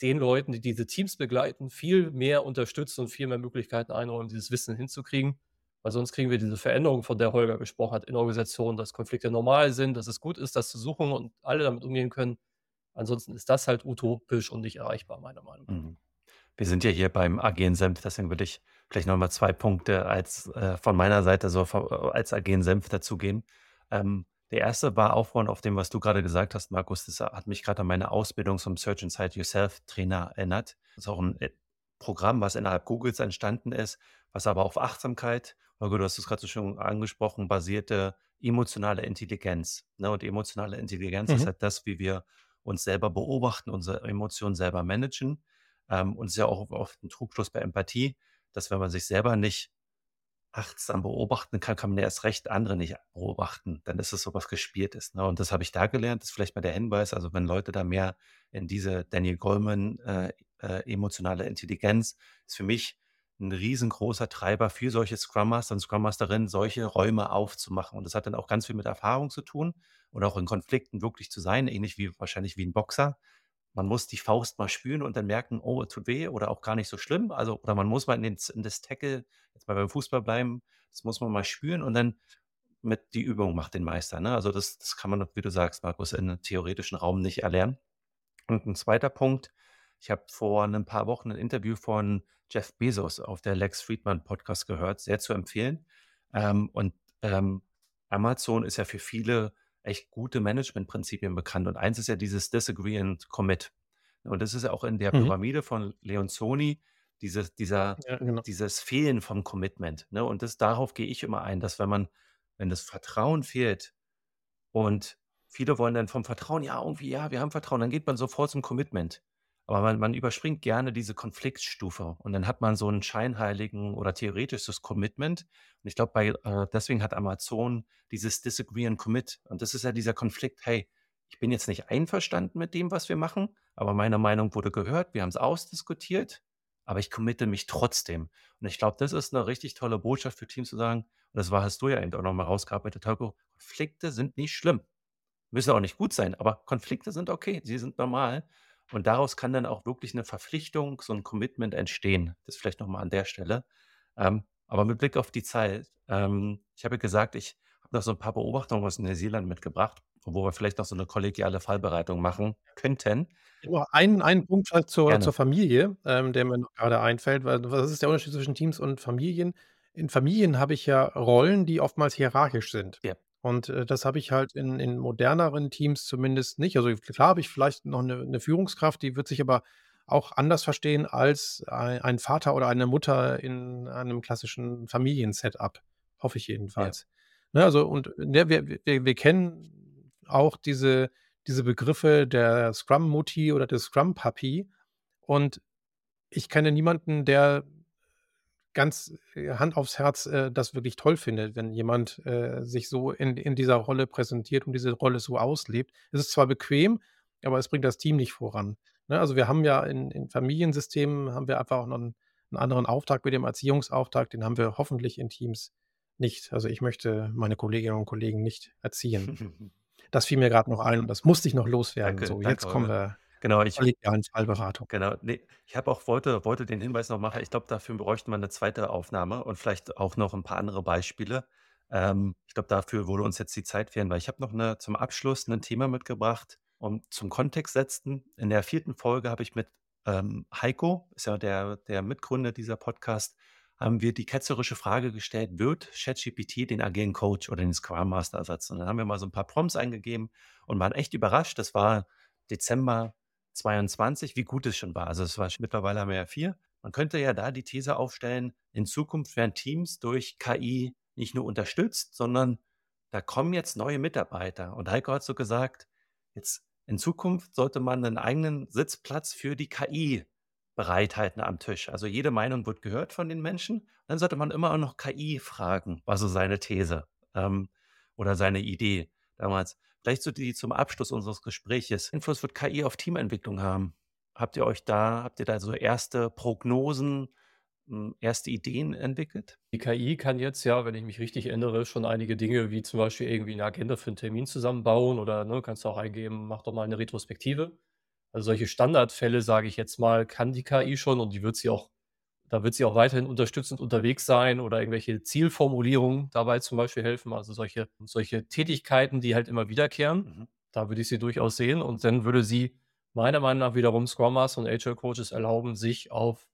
Speaker 4: den Leuten, die diese Teams begleiten, viel mehr unterstützen und viel mehr Möglichkeiten einräumen, dieses Wissen hinzukriegen. Weil sonst kriegen wir diese Veränderung, von der Holger gesprochen hat, in Organisationen, dass Konflikte normal sind, dass es gut ist, das zu suchen und alle damit umgehen können. Ansonsten ist das halt utopisch und nicht erreichbar, meiner Meinung nach. Mhm.
Speaker 3: Wir sind ja hier beim Agilen Senf, deswegen würde ich vielleicht nochmal zwei Punkte als äh, von meiner Seite so als Agilen Senf dazugehen. Ähm, der erste war aufbauend auf dem, was du gerade gesagt hast, Markus. Das hat mich gerade an meine Ausbildung zum Search Inside Yourself Trainer erinnert. Das ist auch ein äh, Programm, was innerhalb Googles entstanden ist, was aber auf Achtsamkeit, Holger, du hast es gerade so schon angesprochen, basierte emotionale Intelligenz. Ne? Und emotionale Intelligenz mhm. ist halt das, wie wir uns selber beobachten, unsere Emotionen selber managen. Ähm, und es ist ja auch oft ein Trugschluss bei Empathie, dass wenn man sich selber nicht achtsam beobachten kann, kann man ja erst recht andere nicht beobachten. Dann ist es so was Gespieltes. Ne? Und das habe ich da gelernt. Das ist vielleicht mal der Hinweis. Also wenn Leute da mehr in diese Daniel Goleman äh, äh, emotionale Intelligenz ist für mich ein riesengroßer Treiber für solche Scrum Master und Scrum Masterinnen, solche Räume aufzumachen. Und das hat dann auch ganz viel mit Erfahrung zu tun und auch in Konflikten wirklich zu sein, ähnlich wie wahrscheinlich wie ein Boxer man muss die Faust mal spüren und dann merken, oh, es tut weh oder auch gar nicht so schlimm. Also, oder man muss mal in, den, in das Tackle, jetzt mal beim Fußball bleiben, das muss man mal spüren und dann mit die Übung macht den Meister. Ne? Also das, das kann man, wie du sagst, Markus, in einem theoretischen Raum nicht erlernen. Und ein zweiter Punkt, ich habe vor ein paar Wochen ein Interview von Jeff Bezos auf der Lex Friedman Podcast gehört, sehr zu empfehlen. Ähm, und ähm, Amazon ist ja für viele echt gute Managementprinzipien bekannt. Und eins ist ja dieses Disagree and Commit. Und das ist ja auch in der mhm. Pyramide von Leonzoni, diese, dieser, ja, genau. dieses Fehlen vom Commitment. Ne? Und das, darauf gehe ich immer ein, dass wenn man, wenn das Vertrauen fehlt und viele wollen dann vom Vertrauen, ja, irgendwie, ja, wir haben Vertrauen, dann geht man sofort zum Commitment. Aber man, man überspringt gerne diese Konfliktstufe und dann hat man so einen scheinheiligen oder theoretisches Commitment. Und ich glaube, äh, deswegen hat Amazon dieses Disagree and Commit. Und das ist ja dieser Konflikt, hey, ich bin jetzt nicht einverstanden mit dem, was wir machen, aber meine Meinung wurde gehört, wir haben es ausdiskutiert, aber ich committe mich trotzdem. Und ich glaube, das ist eine richtig tolle Botschaft für Teams zu sagen, und das war, hast du ja eben auch nochmal rausgearbeitet, Tauko, Konflikte sind nicht schlimm. Müssen auch nicht gut sein, aber Konflikte sind okay, sie sind normal. Und daraus kann dann auch wirklich eine Verpflichtung, so ein Commitment entstehen. Das vielleicht nochmal an der Stelle. Ähm, aber mit Blick auf die Zeit, ähm, ich habe gesagt, ich habe noch so ein paar Beobachtungen aus Neuseeland mitgebracht, wo wir vielleicht noch so eine kollegiale Fallbereitung machen könnten.
Speaker 1: Nur einen, einen Punkt zur, zur Familie, ähm, der mir noch gerade einfällt. Weil, was ist der Unterschied zwischen Teams und Familien? In Familien habe ich ja Rollen, die oftmals hierarchisch sind. Ja. Und, äh, das habe ich halt in in moderneren Teams zumindest nicht. Also, klar habe ich vielleicht noch eine 'ne Führungskraft, die wird sich aber auch anders verstehen als ei ein Vater oder eine Mutter in einem klassischen Familiensetup, hoffe ich Ja. jedenfalls. Ne, also und ne, wir wir wir kennen auch diese diese Begriffe der Scrum-Mutti oder des Scrum-Papi und ich kenne niemanden, der ganz äh, Hand aufs Herz, äh, das wirklich toll finde, wenn jemand, äh, sich so in in dieser Rolle präsentiert und diese Rolle so auslebt. Es ist zwar bequem, aber es bringt das Team nicht voran, ne? Also, wir haben ja in in Familiensystemen haben wir einfach auch noch 'n 'n anderen Auftrag mit dem Erziehungsauftrag, den haben wir hoffentlich in Teams nicht. Also, ich möchte meine Kolleginnen und Kollegen nicht erziehen. Das fiel mir grad noch ein und das musste ich noch loswerden.
Speaker 3: Danke,
Speaker 1: So,
Speaker 3: danke,
Speaker 1: jetzt kommen wir
Speaker 3: Genau, ich
Speaker 1: kollegialen Fallberatung.
Speaker 3: Genau, ne, ich habe auch wollte wollte den Hinweis noch machen. Ich glaube, dafür bräuchten wir eine zweite Aufnahme und vielleicht auch noch ein paar andere Beispiele. Ähm, ich glaube, dafür würde uns jetzt die Zeit fehlen, weil ich habe noch 'ne zum Abschluss ein Thema mitgebracht und zum Kontext setzen. In der vierten Folge habe ich mit, ähm, Heiko, ist ja der der Mitgründer dieser Podcast, haben wir die ketzerische Frage gestellt: „Wird ChatGPT den agilen Coach oder den Scrum Master ersetzen?“ Und dann haben wir mal so ein paar Prompts eingegeben und waren echt überrascht. Das war Dezember 22, wie gut es schon war. Also es war mittlerweile haben wir ja 4. Man könnte ja da die These aufstellen, in Zukunft werden Teams durch KI nicht nur unterstützt, sondern da kommen jetzt neue Mitarbeiter. Und Heiko hat so gesagt, jetzt in Zukunft sollte man einen eigenen Sitzplatz für die KI bereithalten am Tisch. Also jede Meinung wird gehört von den Menschen. Dann sollte man immer auch noch KI fragen, war so seine These ähm, oder seine Idee damals. Vielleicht so die zum Abschluss unseres Gespräches. Einfluss wird KI auf Teamentwicklung haben. Habt ihr euch da habt ihr da so erste Prognosen, hm, erste Ideen entwickelt?
Speaker 4: Die KI kann jetzt ja, wenn ich mich richtig erinnere, schon einige Dinge wie zum Beispiel irgendwie eine Agenda für einen Termin zusammenbauen oder, ne, kannst du auch eingeben: „Mach doch mal eine Retrospektive.“ Also, solche Standardfälle, sage ich jetzt mal, kann die KI schon und die wird sie auch da wird sie auch weiterhin unterstützend unterwegs sein oder irgendwelche Zielformulierungen dabei zum Beispiel helfen. Also solche, solche Tätigkeiten, die halt immer wiederkehren. Mhm. Da würde ich sie durchaus sehen. Und dann würde sie meiner Meinung nach wiederum Scrum Master und Agile Coaches erlauben, sich auf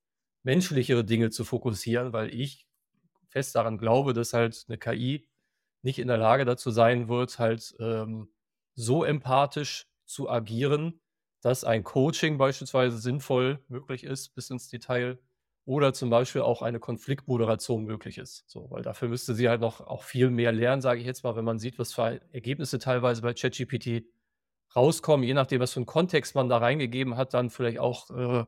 Speaker 4: menschlichere Dinge zu fokussieren, weil ich fest daran glaube, dass halt eine KI nicht in der Lage dazu sein wird, halt ähm, so empathisch zu agieren, dass ein Coaching beispielsweise sinnvoll möglich ist, bis ins Detail oder zum Beispiel auch eine Konfliktmoderation möglich ist. So, weil dafür müsste sie halt noch auch viel mehr lernen, sage ich jetzt mal, wenn man sieht, was für Ergebnisse teilweise bei ChatGPT rauskommen, je nachdem, was für einen Kontext man da reingegeben hat, dann vielleicht auch äh,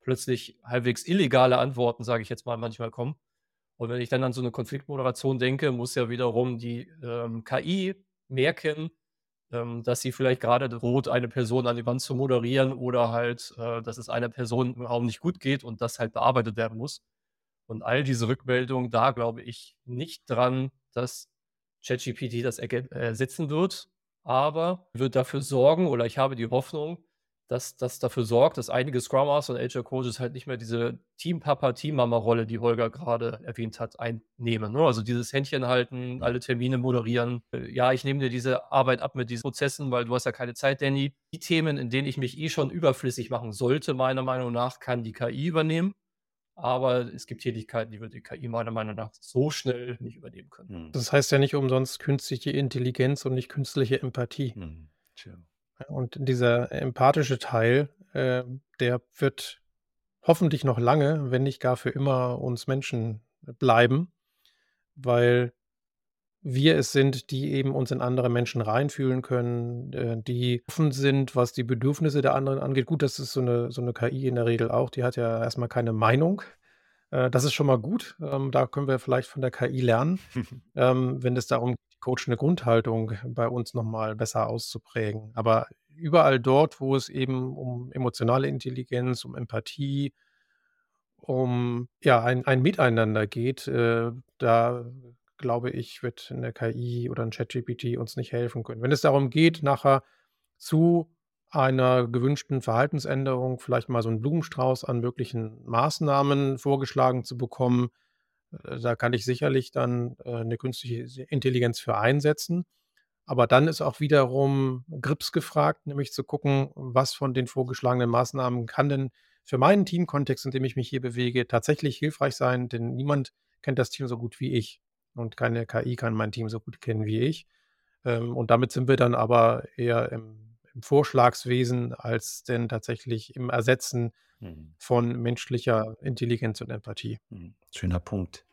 Speaker 4: plötzlich halbwegs illegale Antworten, sage ich jetzt mal, manchmal kommen. Und wenn ich dann an so eine Konfliktmoderation denke, muss ja wiederum die ähm, KI merken, ähm, dass sie vielleicht gerade droht, eine Person an die Wand zu moderieren oder halt, äh, dass es einer Person im Raum nicht gut geht und das halt bearbeitet werden muss. Und all diese Rückmeldungen, da glaube ich nicht dran, dass ChatGPT das ersetzen wird, aber wird dafür sorgen oder ich habe die Hoffnung, dass das dafür sorgt, dass einige Scrum Master und Agile Coaches halt nicht mehr diese Team-Papa, Team-Mama-Rolle, die Holger gerade erwähnt hat, einnehmen. Ne? Also dieses Händchen halten, alle Termine moderieren. Äh, ja, ich nehme dir diese Arbeit ab mit diesen Prozessen, weil du hast ja keine Zeit, Danny. Die Themen, in denen ich mich eh schon überflüssig machen sollte, meiner Meinung nach, kann die KI übernehmen. Aber es gibt Tätigkeiten, die wird die KI meiner Meinung nach so schnell nicht übernehmen können.
Speaker 1: Hm. Das heißt ja nicht umsonst künstliche Intelligenz und nicht künstliche Empathie. Hm. Und dieser empathische Teil, äh, der wird hoffentlich noch lange, wenn nicht gar für immer uns Menschen bleiben, weil wir es sind, die eben uns in andere Menschen reinfühlen können, äh, die offen sind, was die Bedürfnisse der anderen angeht. Gut, das ist so eine, so eine KI in der Regel auch, die hat ja erstmal keine Meinung. Äh, das ist schon mal gut. Ähm, da können wir vielleicht von der KI lernen, ähm, wenn es darum geht, Coach eine Grundhaltung bei uns nochmal besser auszuprägen. Aber überall dort, wo es eben um emotionale Intelligenz, um Empathie, um ja, ein, ein Miteinander geht, äh, da glaube ich, wird eine KI oder ein ChatGPT uns nicht helfen können. Wenn es darum geht, nachher zu einer gewünschten Verhaltensänderung vielleicht mal so einen Blumenstrauß an möglichen Maßnahmen vorgeschlagen zu bekommen, da kann ich sicherlich dann äh, eine künstliche Intelligenz für einsetzen. Aber dann ist auch wiederum Grips gefragt, nämlich zu gucken, was von den vorgeschlagenen Maßnahmen kann denn für meinen Teamkontext, in dem ich mich hier bewege, tatsächlich hilfreich sein, denn niemand kennt das Team so gut wie ich und keine KI kann mein Team so gut kennen wie ich. Ähm, und damit sind wir dann aber eher im, im Vorschlagswesen als denn tatsächlich im Ersetzen mhm. von menschlicher Intelligenz und Empathie.
Speaker 3: Mhm. Schöner Punkt.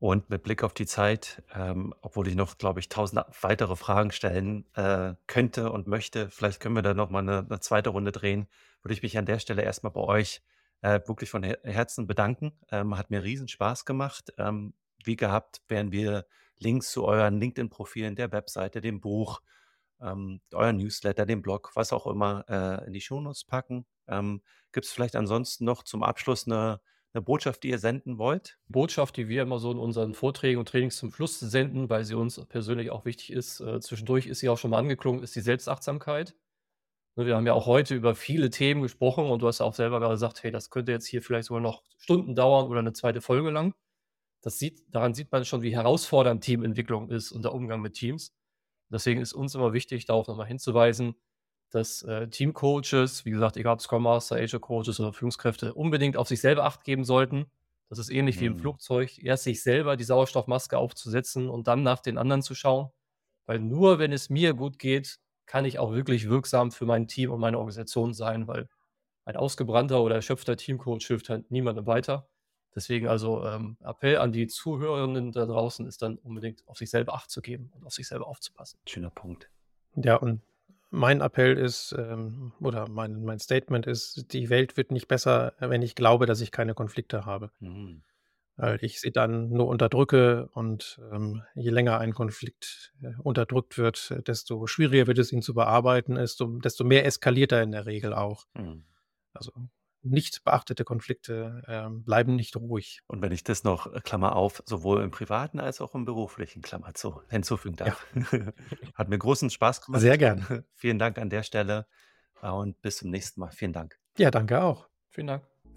Speaker 3: Und mit Blick auf die Zeit, ähm, obwohl ich noch, glaube ich, tausend weitere Fragen stellen äh, könnte und möchte, vielleicht können wir da nochmal eine, eine zweite Runde drehen, würde ich mich an der Stelle erstmal bei euch äh, wirklich von Herzen bedanken. Ähm, hat mir riesen Spaß gemacht. Ähm, wie gehabt werden wir Links zu euren LinkedIn-Profilen, der Webseite, dem Buch, ähm, euer Newsletter, dem Blog, was auch immer, äh, in die Shownotes packen. Ähm, Gibt es vielleicht ansonsten noch zum Abschluss eine, eine Botschaft, die ihr senden wollt?
Speaker 4: Botschaft, die wir immer so in unseren Vorträgen und Trainings zum Schluss senden, weil sie uns persönlich auch wichtig ist. Äh, zwischendurch ist sie auch schon mal angeklungen, ist die Selbstachtsamkeit. Ne, wir haben ja auch heute über viele Themen gesprochen und du hast auch selber gesagt, hey, das könnte jetzt hier vielleicht sogar noch Stunden dauern oder eine zweite Folge lang. Das sieht, daran sieht man schon, wie herausfordernd Teamentwicklung ist und der Umgang mit Teams. Deswegen ist uns immer wichtig, darauf nochmal hinzuweisen, dass äh, Teamcoaches, wie gesagt, egal ob Scrum Master, Agile Coaches oder Führungskräfte, unbedingt auf sich selber Acht geben sollten. Das ist ähnlich mhm. wie im mhm. Flugzeug, erst sich selber die Sauerstoffmaske aufzusetzen und dann nach den anderen zu schauen. Weil nur wenn es mir gut geht, kann ich auch wirklich wirksam für mein Team und meine Organisation sein, weil ein ausgebrannter oder erschöpfter Teamcoach hilft halt niemandem weiter. Deswegen also ähm, Appell an die Zuhörenden da draußen ist dann unbedingt auf sich selber Acht zu geben und auf sich selber aufzupassen.
Speaker 3: Schöner Punkt.
Speaker 1: Ja, und mein Appell ist, ähm, oder mein, mein Statement ist, die Welt wird nicht besser, wenn ich glaube, dass ich keine Konflikte habe. Mhm. Weil ich sie dann nur unterdrücke und ähm, je länger ein Konflikt äh, unterdrückt wird, desto schwieriger wird es ihn zu bearbeiten, desto, desto mehr eskaliert er in der Regel auch. Mhm. Also nicht beachtete Konflikte äh, bleiben nicht ruhig.
Speaker 3: Und wenn ich das noch, äh, Klammer auf, sowohl im privaten als auch im beruflichen, Klammer zu, hinzufügen darf. Ja. Hat mir großen Spaß gemacht.
Speaker 1: Sehr gern.
Speaker 3: Vielen Dank an der Stelle äh, und bis zum nächsten Mal. Vielen Dank.
Speaker 1: Ja, danke auch.
Speaker 4: Vielen Dank.